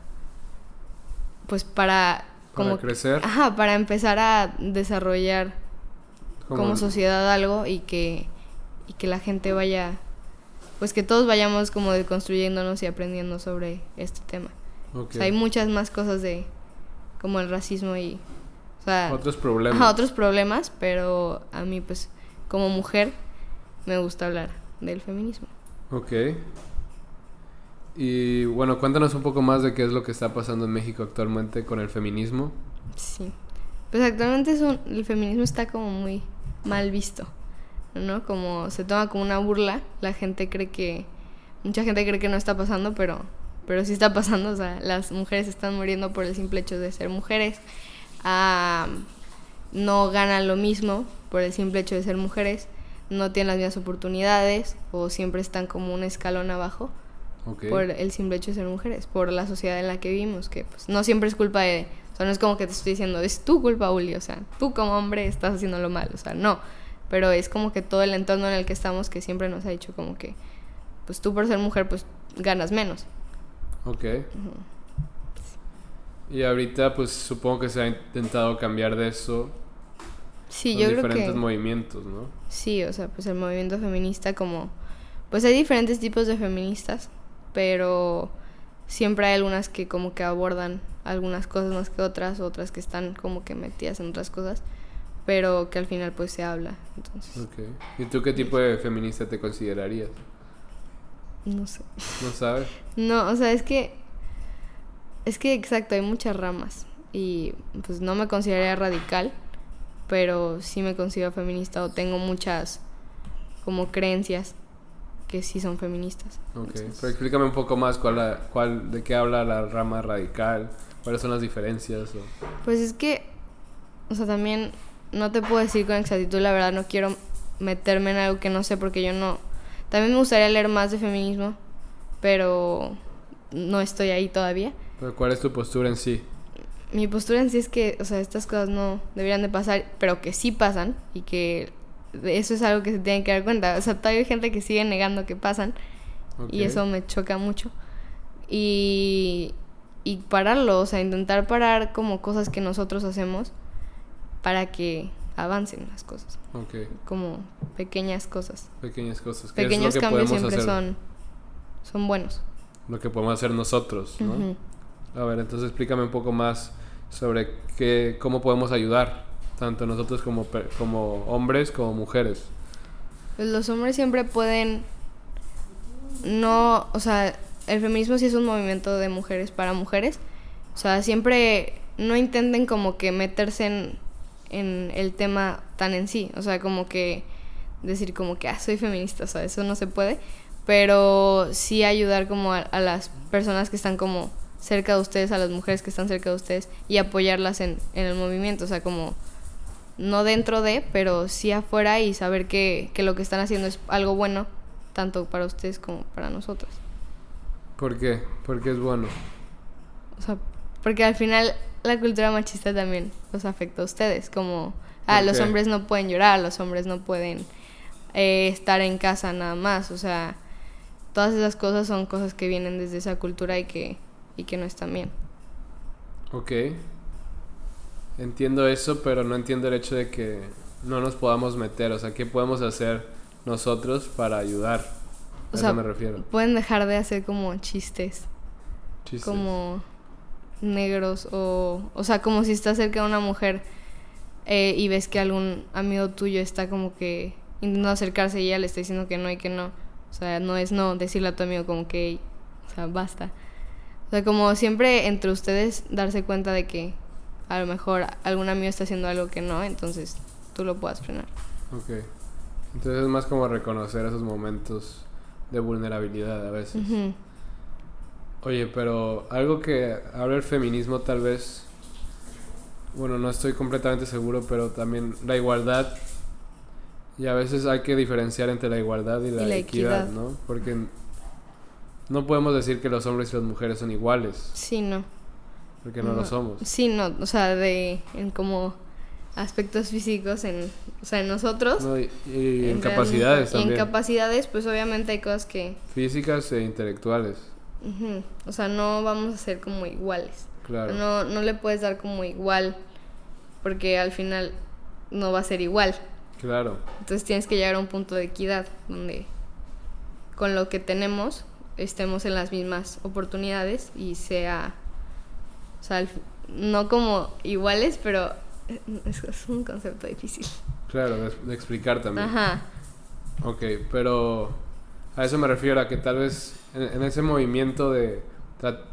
pues para... Como, para crecer. Ajá, para empezar a desarrollar como sociedad algo y que, y que la gente vaya, pues que todos vayamos como deconstruyéndonos y aprendiendo sobre este tema. hay muchas más cosas de como el racismo y... O sea, otros problemas. Ajá, otros problemas, pero a mí pues como mujer me gusta hablar del feminismo. Ok. Y bueno, cuéntanos un poco más de qué es lo que está pasando en México actualmente con el feminismo. Sí. Pues actualmente es el feminismo está como muy mal visto, ¿no? Como se toma como una burla, la gente cree que, mucha gente cree que no está pasando, pero, pero sí está pasando, o sea, las mujeres están muriendo por el simple hecho de ser mujeres, ah, no ganan lo mismo por el simple hecho de ser mujeres, no tienen las mismas oportunidades o siempre están como un escalón abajo. Por el simple hecho de ser mujeres, por la sociedad en la que vivimos, que pues no siempre es culpa de, o sea, no es como que te estoy diciendo, es tu culpa, Uli, o sea, tú como hombre estás haciéndolo mal, o sea, no. Pero es como que todo el entorno en el que estamos que siempre nos ha dicho como que, pues tú por ser mujer, pues ganas menos. Ok. Y ahorita, pues supongo que se ha intentado cambiar de eso. Sí, yo creo que. diferentes movimientos, ¿no? Sí, o sea, pues el movimiento feminista, como. Pues hay diferentes tipos de feministas, pero siempre hay algunas que como que abordan algunas cosas más que otras, otras que están como que metidas en otras cosas, pero que al final pues se habla. Entonces. Okay. ¿Y tú qué tipo de feminista te considerarías? No sé. ¿No sabes? no, o sea, es que es que exacto, hay muchas ramas y pues no me consideraría radical, pero sí me considero feminista o tengo muchas como creencias que sí son feministas. Ok, pero explícame un poco más cuál, cuál, de qué habla la rama radical, cuáles son las diferencias. Pues es que, o sea, también no te puedo decir con exactitud, la verdad no quiero meterme en algo que no sé porque yo no... También me gustaría leer más de feminismo, pero no estoy ahí todavía. ¿Pero cuál es tu postura en sí? Mi postura en sí es que, o sea, estas cosas no deberían de pasar, pero que sí pasan y que eso es algo que se tiene que dar cuenta. O sea, todavía hay gente que sigue negando que pasan y eso me choca mucho. Y, y pararlo, o sea, intentar parar como cosas que nosotros hacemos para que avancen las cosas. Como pequeñas cosas. Pequeñas cosas. Pequeños cambios siempre son, son buenos. Lo que podemos hacer nosotros, ¿no? A ver, entonces explícame un poco más sobre qué, cómo podemos ayudar tanto nosotros como, como hombres como mujeres. Pues los hombres siempre pueden no, o sea, el feminismo sí es un movimiento de mujeres para mujeres. O sea, siempre no intenten como que meterse en, en el tema tan en sí. O sea, como que decir como que, ah, soy feminista, o sea, eso no se puede. Pero sí ayudar como a, a las personas que están como cerca de ustedes, a las mujeres que están cerca de ustedes y apoyarlas en, en el movimiento. O sea, como no dentro de, pero sí afuera y saber que, que lo que están haciendo es algo bueno, tanto para ustedes como para nosotros. ¿Por qué? Porque es bueno. O sea, porque al final la cultura machista también los afecta a ustedes, como, ah, los hombres no pueden llorar, los hombres no pueden eh, estar en casa nada más, o sea, todas esas cosas son cosas que vienen desde esa cultura y que, y que no están bien. Ok. Entiendo eso, pero no entiendo el hecho de que no nos podamos meter. O sea, ¿qué podemos hacer nosotros para ayudar? A O sea, eso me refiero. Pueden dejar de hacer como chistes, Chistes. como negros o, o sea, como si estás cerca de una mujer eh, y ves que algún amigo tuyo está como que intentando acercarse y ella le está diciendo que no y que no. O sea, no es no decirle a tu amigo como que, o sea, basta. O sea, como siempre entre ustedes darse cuenta de que a lo mejor algún amigo está haciendo algo que no, entonces tú lo puedas frenar. Ok. Entonces es más como reconocer esos momentos de vulnerabilidad a veces. Oye, pero algo que habla el feminismo tal vez, bueno, no estoy completamente seguro, pero también la igualdad, y a veces hay que diferenciar entre la igualdad y la, Y la equidad, equidad. ¿no? Porque no podemos decir que los hombres y las mujeres son iguales, Sí, no. Porque no, lo somos. Sí, no, o sea, de en como aspectos físicos en, o sea, en nosotros. No, y, y en capacidades realmente- y también, en capacidades, pues obviamente hay cosas que, físicas e intelectuales, o sea, no vamos a ser como iguales. claro. No, no le puedes dar como igual, porque al final no va a ser igual. Claro, Entonces tienes que llegar a un punto de equidad donde con lo que tenemos estemos en las mismas oportunidades y sea, o sea, no como iguales, pero es, es un concepto difícil. claro, de, de explicar también. Ajá, Ok, pero a eso me refiero, a que tal vez en, en ese movimiento de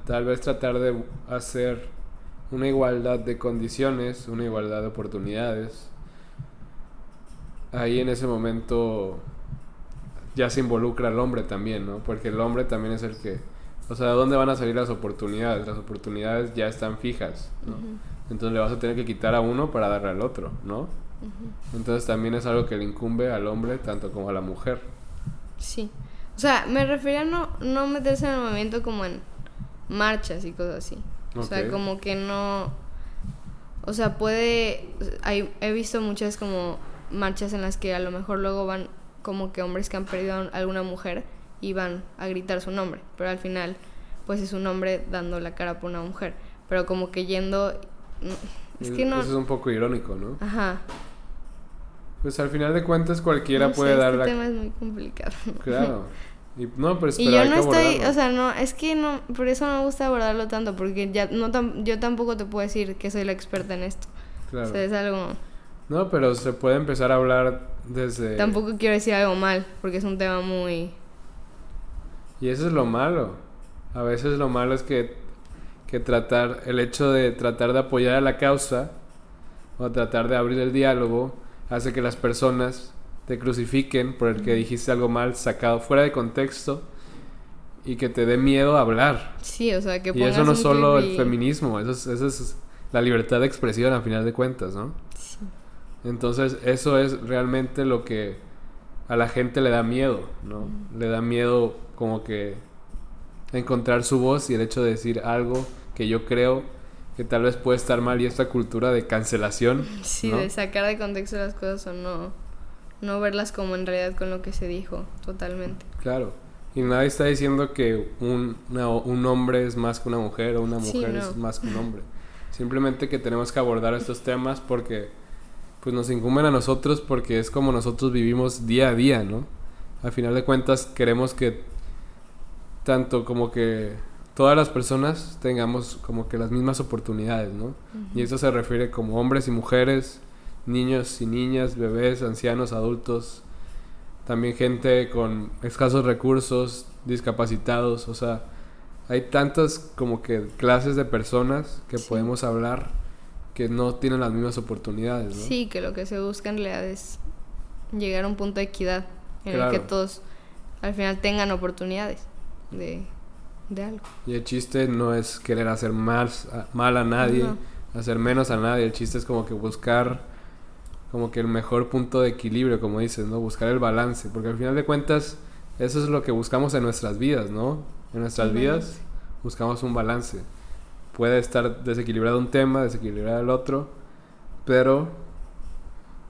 tal vez tratar de hacer una igualdad de condiciones, una igualdad de oportunidades, ahí en ese momento ya se involucra al hombre también, ¿no? Porque el hombre también es el que, o sea, ¿de dónde van a salir las oportunidades? Las oportunidades ya están fijas, ¿no? Entonces le vas a tener que quitar a uno para darle al otro, ¿no? Entonces también es algo que le incumbe al hombre tanto como a la mujer. sí. O sea, me refería a no, no meterse en el movimiento como en marchas y cosas así. O sea, como que no... O sea, puede... Hay, he visto muchas como marchas en las que a lo mejor luego van como que hombres que han perdido a alguna mujer y van a gritar su nombre. Pero al final, pues es un hombre dando la cara por una mujer. Pero como que yendo... mm, Es que no... Eso es un poco irónico, ¿no? Ajá. Pues al final de cuentas cualquiera No sé, puede dar este la... tema es muy complicado. Claro. Y, no, pero, Y yo no estoy, o sea, no, es que no, por eso no me gusta abordarlo tanto, porque ya no tam- yo tampoco te puedo decir que soy la experta en esto. Claro. O sea, es algo, No, pero se puede empezar a hablar desde... tampoco quiero decir algo mal, porque es un tema muy, Y eso es lo malo. A veces lo malo es que, que tratar, el hecho de tratar de apoyar a la causa o tratar de abrir el diálogo hace que las personas te crucifiquen por el que dijiste algo mal sacado fuera de contexto y que te dé miedo hablar. sí, o sea, que Y eso no es solo el feminismo, eso es, eso es la libertad de expresión a final de cuentas, ¿no? Sí. Entonces eso es realmente lo que a la gente le da miedo, ¿no? Le da miedo como que encontrar su voz y el hecho de decir algo que yo creo que tal vez puede estar mal y esta cultura de cancelación. Sí, ¿no? de sacar de contexto las cosas o no, no verlas como en realidad con lo que se dijo, totalmente. Claro. Y nadie está diciendo que un, un hombre es más que una mujer o una Sí, mujer no. es más que un hombre. Simplemente que tenemos que abordar estos temas porque pues nos incumben a nosotros porque es como nosotros vivimos día a día, ¿no? Al final de cuentas queremos que tanto como que todas las personas tengamos como que las mismas oportunidades, ¿no? Y eso se refiere como hombres y mujeres, niños y niñas, bebés, ancianos, adultos, también gente con escasos recursos, discapacitados, o sea, hay tantas como que clases de personas que Sí. podemos hablar que no tienen las mismas oportunidades, ¿no? Sí, que lo que se busca en realidad es llegar a un punto de equidad en Claro. el que todos al final tengan oportunidades de, de algo. Y el chiste no es querer hacer a- mal a nadie, No. hacer menos a nadie, el chiste es como que buscar como que el mejor punto de equilibrio, como dices, ¿no? Buscar el balance, porque al final de cuentas eso es lo que buscamos en nuestras vidas, ¿no? En nuestras vidas balance. buscamos un balance. Puede estar desequilibrado un tema, desequilibrado el otro, pero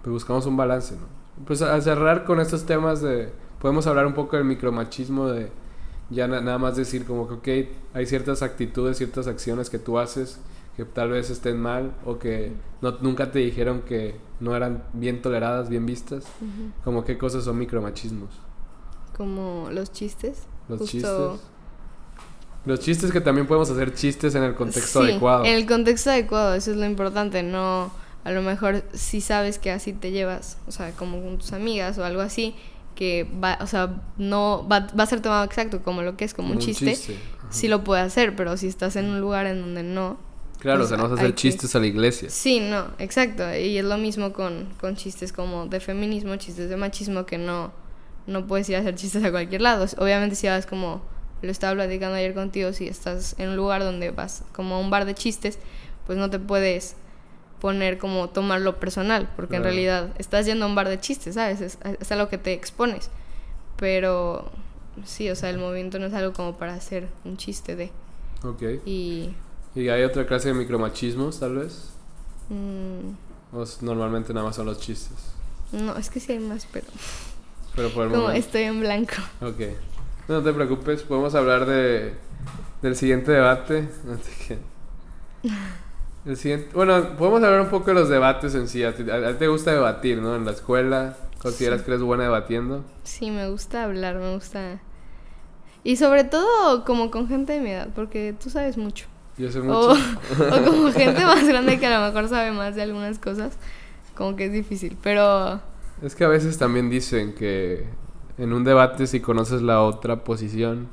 pues buscamos un balance, ¿no? Pues al cerrar con estos temas de podemos hablar un poco del micromachismo de Ya nada más decir como que, ok, hay ciertas actitudes, ciertas acciones que tú haces que tal vez estén mal o que no, nunca te dijeron que no eran bien toleradas, bien vistas. Como qué cosas son micromachismos. Como los chistes. Los chistes. Los chistes que también podemos hacer chistes en el contexto adecuado. En el contexto adecuado, eso es lo importante. No, a lo mejor si sabes que así te llevas, o sea, como con tus amigas o algo así, que va, o sea, no va, va a ser tomado exacto como lo que es, como, un chiste. Sí lo puede hacer, pero si estás en un lugar en donde no, Claro, o pues, sea, no vas a hacer chistes a la iglesia. Sí, no, exacto. Y es lo mismo con, con chistes como de feminismo, chistes de machismo, que no, no puedes ir a hacer chistes a cualquier lado. Obviamente si vas como, lo estaba platicando ayer contigo, si estás en un lugar donde vas como a un bar de chistes, pues no te puedes poner como tomarlo personal, porque en realidad estás yendo a un bar de chistes, ¿sabes? Es, es a lo que te expones. Pero sí, o sea, el movimiento no es algo como para hacer un chiste de... Ok. Y ¿Y hay otra clase de micromachismos, tal vez? Mm. ¿O normalmente nada más son los chistes? No, es que sí hay más, pero... Pero por el Como estoy en blanco. Ok. No te preocupes, podemos hablar de, del siguiente debate. El siguiente, bueno, podemos hablar un poco de los debates en sí. A ti, te gusta debatir, ¿no? En la escuela, ¿consideras que eres buena debatiendo? Sí, me gusta hablar, me gusta... Y sobre todo como con gente de mi edad, porque tú sabes mucho. Yo sé mucho. O, como gente más grande que a lo mejor sabe más de algunas cosas, como que es difícil, pero... Es que a veces también dicen que en un debate si conoces la otra posición,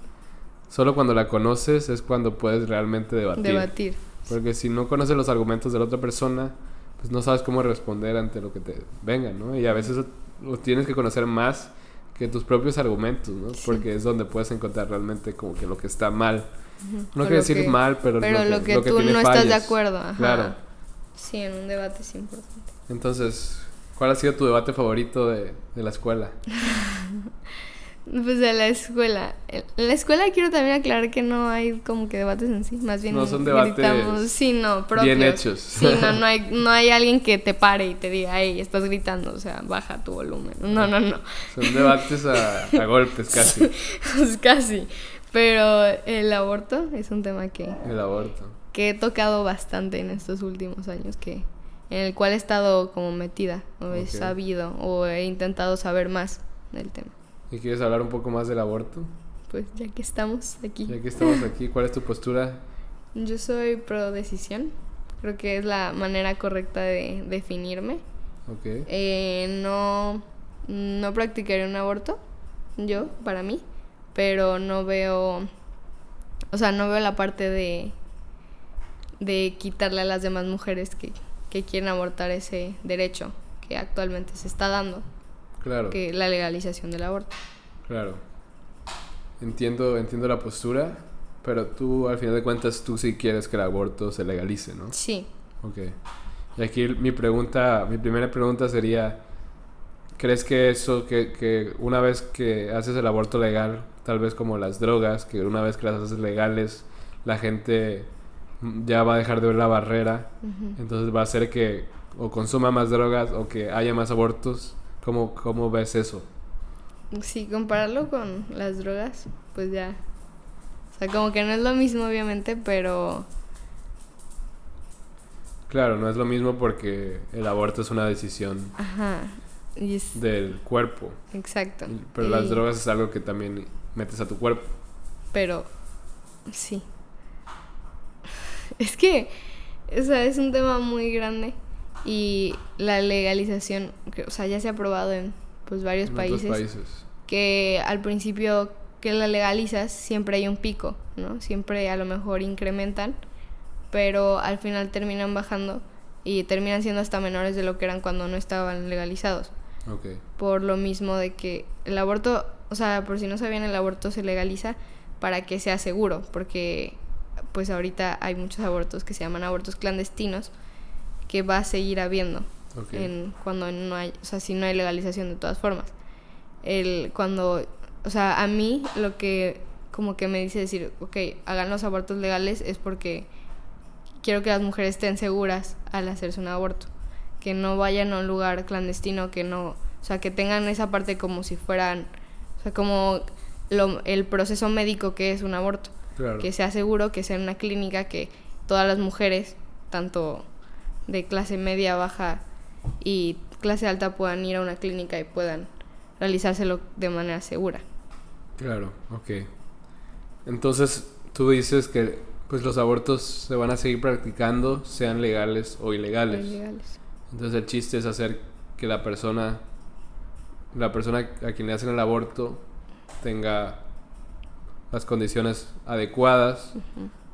solo cuando la conoces es cuando puedes realmente debatir. Debatir. Porque si no conoces los argumentos de la otra persona, pues no sabes cómo responder ante lo que te venga, ¿no? Y a veces lo tienes que conocer más que tus propios argumentos, ¿no? Porque es donde puedes encontrar realmente como que lo que está mal no quiero decir mal, pero, pero lo que, tú no estás de acuerdo. Claro. Sí, en un debate es importante. Entonces, ¿cuál ha sido tu debate favorito de, de la escuela? pues de la escuela. En la escuela quiero también aclarar que no hay como que debates en sí, más bien no son debates sí, no, propios. bien hechos. Sí, no, no hay, no hay alguien que te pare y te diga, hey, estás gritando, o sea, baja tu volumen. No, no, no. Son debates a, a golpes casi. pues casi. Pero el aborto es un tema que... El aborto. Que he tocado bastante en estos últimos años, que en el cual he estado como metida, o he sabido, o he intentado saber más del tema. ¿Y quieres hablar un poco más del aborto? Pues ya que estamos aquí. Ya que estamos aquí, ¿cuál es tu postura? Yo soy pro decisión. Creo que es la manera correcta de definirme. Ok. Eh, no, no practicaré un aborto, yo, para mí pero no veo, o sea, no veo la parte de, de quitarle a las demás mujeres que, que quieren abortar ese derecho que actualmente se está dando. Claro. Que la legalización del aborto. Claro. Entiendo, entiendo la postura, pero tú al final de cuentas tú sí quieres que el aborto se legalice, ¿no? Sí. Ok. Y aquí mi pregunta, mi primera pregunta sería, ¿crees que eso, que, que una vez que haces el aborto legal, tal vez como las drogas, que una vez que las haces legales, la gente ya va a dejar de ver la barrera, entonces va a hacer que o consuma más drogas o que haya más abortos. ¿Cómo, cómo ves eso? Sí, compararlo con las drogas, pues ya. O sea, como que no es lo mismo, obviamente, pero. Claro, no es lo mismo porque el aborto es una decisión del cuerpo. Exacto. Pero las drogas es algo que también metes a tu cuerpo. Pero, sí. Es que, o sea, es un tema muy grande y la legalización, o sea, ya se ha aprobado en pues varios países, países. Que al principio que la legalizas siempre hay un pico, ¿no? Siempre a lo mejor incrementan, pero al final terminan bajando y terminan siendo hasta menores de lo que eran cuando no estaban legalizados. Okay. Por lo mismo de que el aborto o sea, por si no sabían, el aborto se legaliza para que sea seguro, porque pues ahorita hay muchos abortos que se llaman abortos clandestinos que va a seguir habiendo en, cuando no hay, o sea, si no hay legalización de todas formas. El, cuando, o sea, a mí lo que como que me dice decir, ok, hagan los abortos legales es porque quiero que las mujeres estén seguras al hacerse un aborto, que no vayan a un lugar clandestino, que no, o sea, que tengan esa parte como si fueran o sea, como lo- el proceso médico que es un aborto. Claro. Que sea seguro, que sea en una clínica, que todas las mujeres, tanto de clase media, baja y clase alta, puedan ir a una clínica y puedan realizárselo de manera segura. Claro, ok. Entonces, tú dices que pues los abortos se van a seguir practicando, sean legales o ilegales. Legales. Entonces el chiste es hacer que la persona, la persona a quien le hacen el aborto tenga las condiciones adecuadas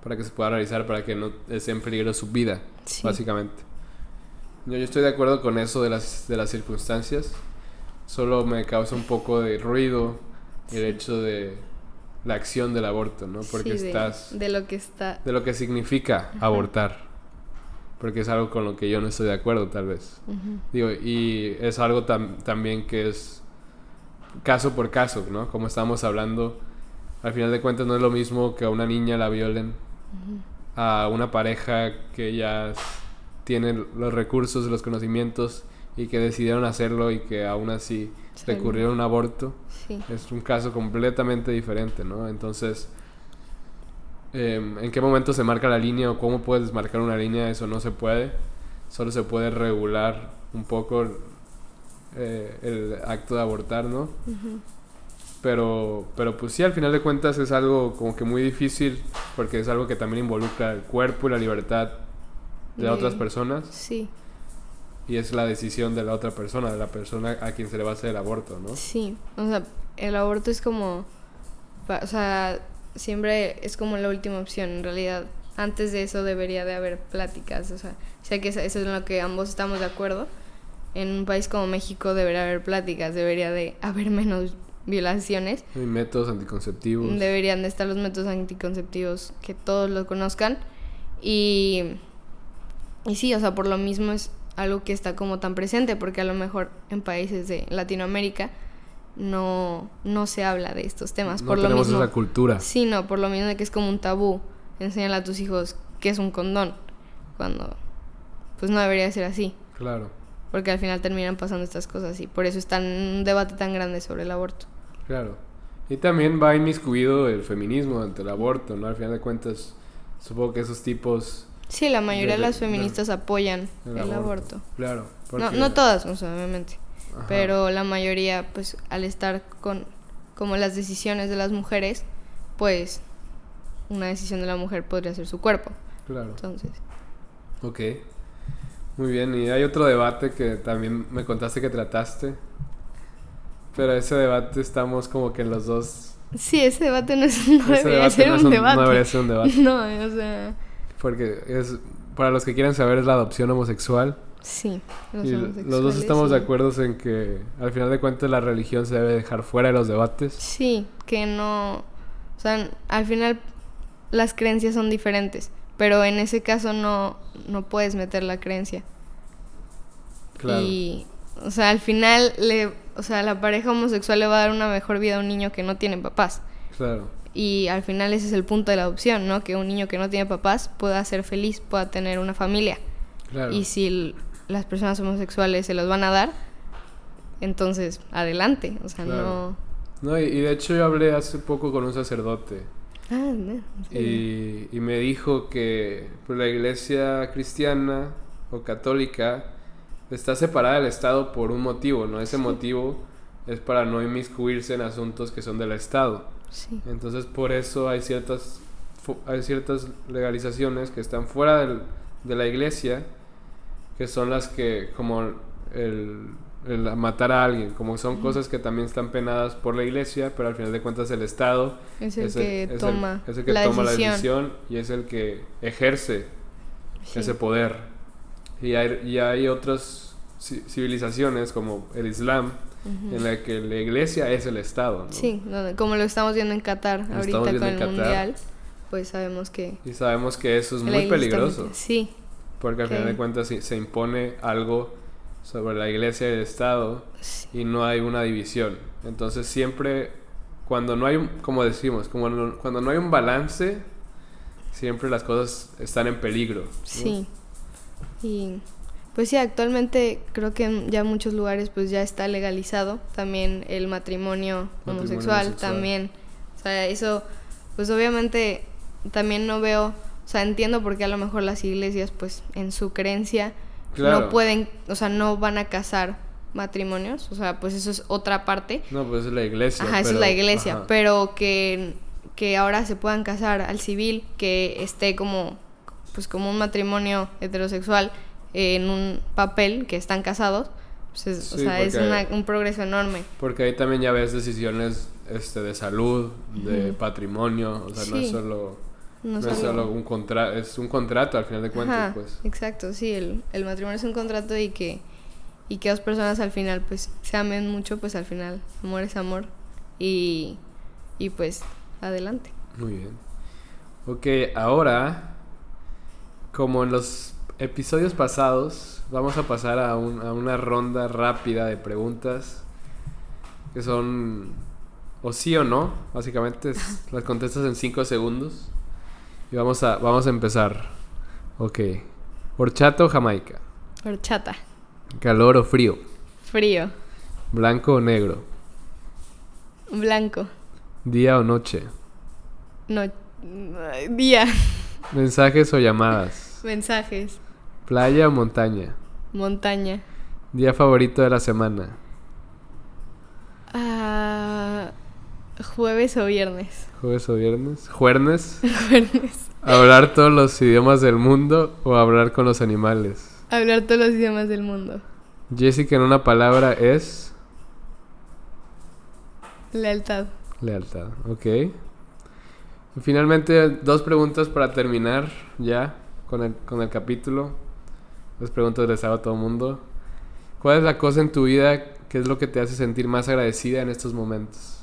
para que se pueda realizar, para que no esté en peligro su vida, Sí. básicamente. Yo, yo estoy de acuerdo con eso de las, de las circunstancias. Solo me causa un poco de ruido el hecho de la acción del aborto, ¿no? Porque Sí, de- estás de lo que está de lo que significa abortar. Porque es algo con lo que yo no estoy de acuerdo, tal vez. Digo, y es algo tam- también que es caso por caso, ¿no? Como estábamos hablando, al final de cuentas no es lo mismo que a una niña la violen, a una pareja que ya s- tiene los recursos, los conocimientos y que decidieron hacerlo y que aún así Salió. recurrieron a un aborto Sí. es un caso completamente diferente, ¿no? Entonces, em, ¿en qué momento se marca la línea o cómo puedes marcar una línea? Eso no se puede. Solo se puede regular un poco eh, el acto de abortar, ¿no? Pero, pero pues sí, al final de cuentas es algo como que muy difícil porque es algo que también involucra el cuerpo y la libertad de De- otras personas Sí, y es la decisión de la otra persona, de la persona a quien se le va a hacer el aborto, ¿no? sí. O sea, el aborto es como. O sea, siempre es como la última opción. En realidad, antes de eso debería de haber pláticas. O sea, sé que eso es en lo que ambos estamos de acuerdo. En un país como México debería haber pláticas, debería de haber menos violaciones. Hay métodos anticonceptivos. Deberían de estar los métodos anticonceptivos que todos lo conozcan. Y, y sí, o sea, por lo mismo es algo que está como tan presente, porque a lo mejor en países de Latinoamérica no, no se habla de estos temas. no por lo tenemos mismo, esa cultura. Sí, no, por lo mismo de que es como un tabú. Enseñarle a tus hijos qué es un condón, cuando pues no debería ser así, Claro, porque al final terminan pasando estas cosas y por eso está un debate tan grande sobre el aborto. claro. Y también va inmiscuido el feminismo ante el aborto, ¿no? Al final de cuentas, supongo que esos tipos... Sí, la mayoría de de- las de- feministas apoyan El, el, aborto. aborto. Claro. No, no todas, o sea, obviamente. Ajá, Pero la mayoría, pues, al estar con como las decisiones de las mujeres, pues, una decisión de la mujer podría ser su cuerpo. Claro. Entonces, Ok. Muy bien, y hay otro debate que también me contaste que trataste. Pero ese debate estamos como que en los dos... sí, ese debate no, es, no ese debería debate ser no un es un- debate. No debería ser un debate. No, o sea, Porque es... Para los que quieran saber, es la adopción homosexual. sí. Los, los dos estamos de acuerdo en que al final de cuentas la religión se debe dejar fuera de los debates. Sí, que no. O sea, al final las creencias son diferentes. Pero en ese caso no, no puedes meter la creencia. Claro. Y, o sea, al final, le, o sea, la pareja homosexual le va a dar una mejor vida a un niño que no tiene papás. Claro. Y al final ese es el punto de la adopción, ¿no? Que un niño que no tiene papás pueda ser feliz, pueda tener una familia. Claro. Y si las personas homosexuales se los van a dar, entonces adelante. O sea, Claro. No, y, y de hecho yo hablé hace poco con un sacerdote no... Ah, no, serio. y, y me dijo que pues, la iglesia cristiana o católica está separada del Estado por un motivo, ¿no? Ese motivo es para no inmiscuirse en asuntos que son del Estado. Sí. Entonces por eso hay ciertas, hay ciertas legalizaciones que están fuera del- de la iglesia, que son las que, como el, el matar a alguien, como son cosas que también están penadas por la iglesia, pero al final de cuentas el Estado Es el es que es toma, es el que la, toma decisión. la decisión y es el que ejerce Sí. ese poder. Y hay, y hay otras ci- civilizaciones como el Islam, En la que la iglesia es el Estado. ¿no? Sí, como lo estamos viendo en Qatar Lo ahorita con el Qatar. mundial, pues sabemos que Y sabemos que eso es muy peligroso, Sí, porque al final de cuentas se, se impone algo sobre la iglesia y el Estado sí, y no hay una división. Entonces siempre, cuando no hay, un, como decimos, como no- cuando no hay un balance, siempre las cosas están en peligro. ¿no? sí. Y pues sí, actualmente creo que en ya muchos lugares pues ya está legalizado también el matrimonio, Matrimonio homosexual, homosexual. también sea, eso, pues obviamente también no veo, o sea, entiendo por qué a lo mejor las iglesias, pues en su creencia, Claro. no pueden, o sea, no van a casar matrimonios, o sea, pues eso es otra parte. No, pues es la iglesia. Ajá, eso es pero- la iglesia, ajá. pero que, que ahora se puedan casar al civil, que esté como, pues como un matrimonio heterosexual en un papel, que están casados, pues es- o Sí, sea, es una- un progreso enorme. Porque ahí también ya ves decisiones este, de salud, de Ujú. patrimonio, o sea, no es Sí. solo, No, no es solo un contrato, es un contrato al final de cuentas, Ajá, pues. Exacto, sí, el, el matrimonio es un contrato y que, y que dos personas al final pues se amen mucho, pues al final amor es amor y, y pues adelante. Muy bien. Ok, ahora, como en los episodios pasados, vamos a pasar a, un- a una ronda rápida de preguntas que son o sí o no, básicamente es- las contestas en 5 segundos. Y vamos a, vamos a empezar. Ok. Horchata o Jamaica. Horchata, Calor o frío. frío, Blanco o negro. blanco, Día o noche. no, día, Mensajes o llamadas. mensajes, Playa o montaña. montaña, Día favorito de la semana. ah, jueves o viernes, Jueves o viernes. Juernes. Jueves. Hablar todos los idiomas del mundo o hablar con los animales. hablar todos los idiomas del mundo, Jessica en una palabra es lealtad. lealtad. Ok. Y finalmente, dos preguntas para terminar ya con el, con el capítulo. Dos preguntas les hago a todo el mundo. ¿Cuál es la cosa en tu vida que es lo que te hace sentir más agradecida en estos momentos?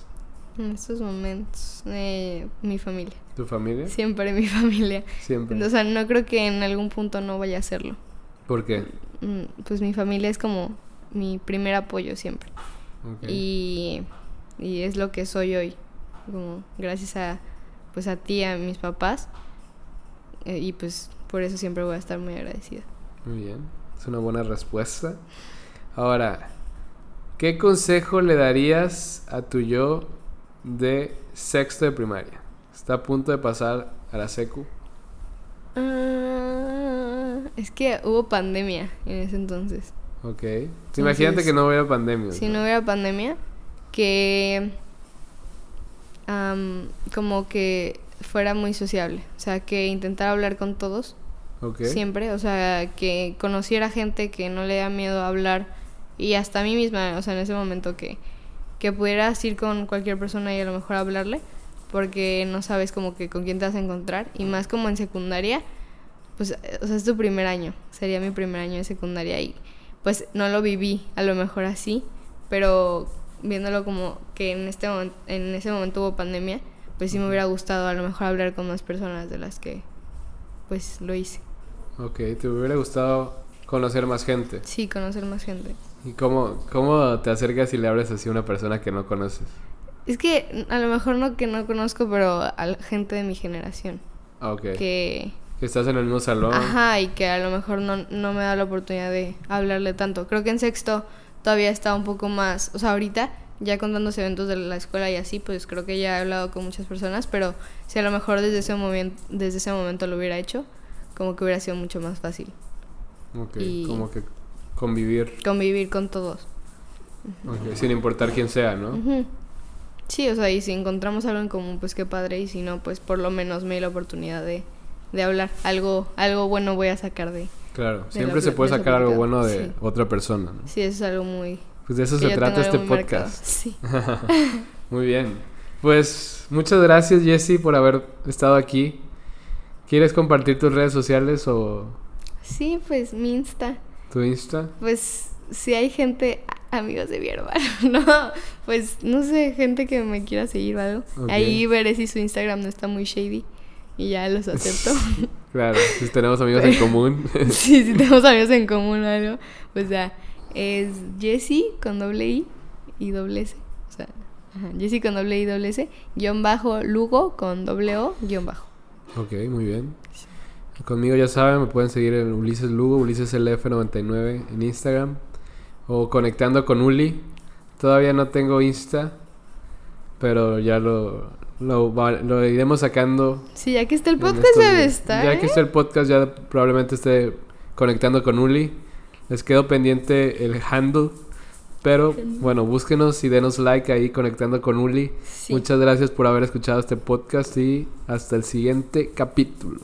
En estos momentos, eh, mi familia. ¿Tu familia? Siempre mi familia. Siempre. O sea, no creo que en algún punto no vaya a hacerlo. ¿Por qué? Mm, Pues mi familia es como mi primer apoyo siempre. Ok. Y, y es lo que soy hoy. Como gracias a pues a ti, a mis papás. Eh, y pues por eso siempre voy a estar muy agradecida. Muy bien, es una buena respuesta. Ahora, ¿qué consejo le darías a tu yo de sexto de primaria? Está a punto de pasar a la secu. Ah, es que hubo pandemia en ese entonces. Ok. Imagínate que no hubiera pandemia. Si no hubiera pandemia, que am, como que fuera muy sociable. O sea, que intentara hablar con todos Siempre. O sea, que conociera gente que no le da miedo a hablar. Y hasta a mí misma, o sea, en ese momento que, que pudieras ir con cualquier persona y a lo mejor hablarle. Porque no sabes como que con quién te vas a encontrar. Y más como en secundaria, pues, o sea, es tu primer año. Sería mi primer año de secundaria y pues no lo viví a lo mejor así. Pero viéndolo como que en, este en ese momento hubo pandemia, pues sí me hubiera gustado a lo mejor hablar con más personas de las que pues lo hice. Ok, te hubiera gustado conocer más gente. Sí, conocer más gente. ¿Y cómo, cómo te acercas y le hablas así a una persona que no conoces? Es que a lo mejor no que no conozco, pero a la gente de mi generación. Ah, ok. Que... Que... estás en el mismo salón. Ajá, y que a lo mejor no, no me da la oportunidad de hablarle tanto. Creo que en sexto todavía está un poco más... O sea, ahorita ya contando los eventos de la escuela y así, pues creo que ya he hablado con muchas personas, pero si a lo mejor desde ese, momento desde ese momento lo hubiera hecho, como que hubiera sido mucho más fácil Ok, y- como que convivir. convivir con todos. Sin importar quién sea, ¿no? Sí, o sea, y si encontramos algo en común, pues qué padre, y si no, pues por lo menos me di la oportunidad de, de hablar. Algo, algo bueno voy a sacar de... Claro, la siempre se puede sacar algo bueno de Sí. otra persona. ¿no? Sí, eso es algo muy... Pues de eso se trata este marcado. podcast. Sí. Muy bien. Pues muchas gracias Jessy por haber estado aquí. ¿Quieres compartir tus redes sociales o Sí, pues mi Insta. tu Insta? Pues si hay gente, amigos de hermano, no, pues no sé, gente que me quiera seguir o algo. Ahí veré si su Instagram no está muy shady y ya los acepto. Claro, si tenemos amigos en común. sí, si tenemos amigos en común o algo, pues ya, es Jessie con doble I y doble S. O sea, Jessie con doble I y doble S, guion bajo Lugo con doble O, guion bajo. Ok, muy bien. Conmigo ya saben, me pueden seguir en Ulises Lugo, Ulises LF99 en Instagram. O conectando con Uli. Todavía no tengo Insta, pero ya lo, lo, lo iremos sacando. Sí, ya que está el podcast debe estar. Ya que ¿eh? está el podcast, ya probablemente esté conectando con Uli. Les quedo pendiente el handle. Pero bueno, búsquenos y denos like ahí conectando con Uli. Sí. Muchas gracias por haber escuchado este podcast y hasta el siguiente capítulo.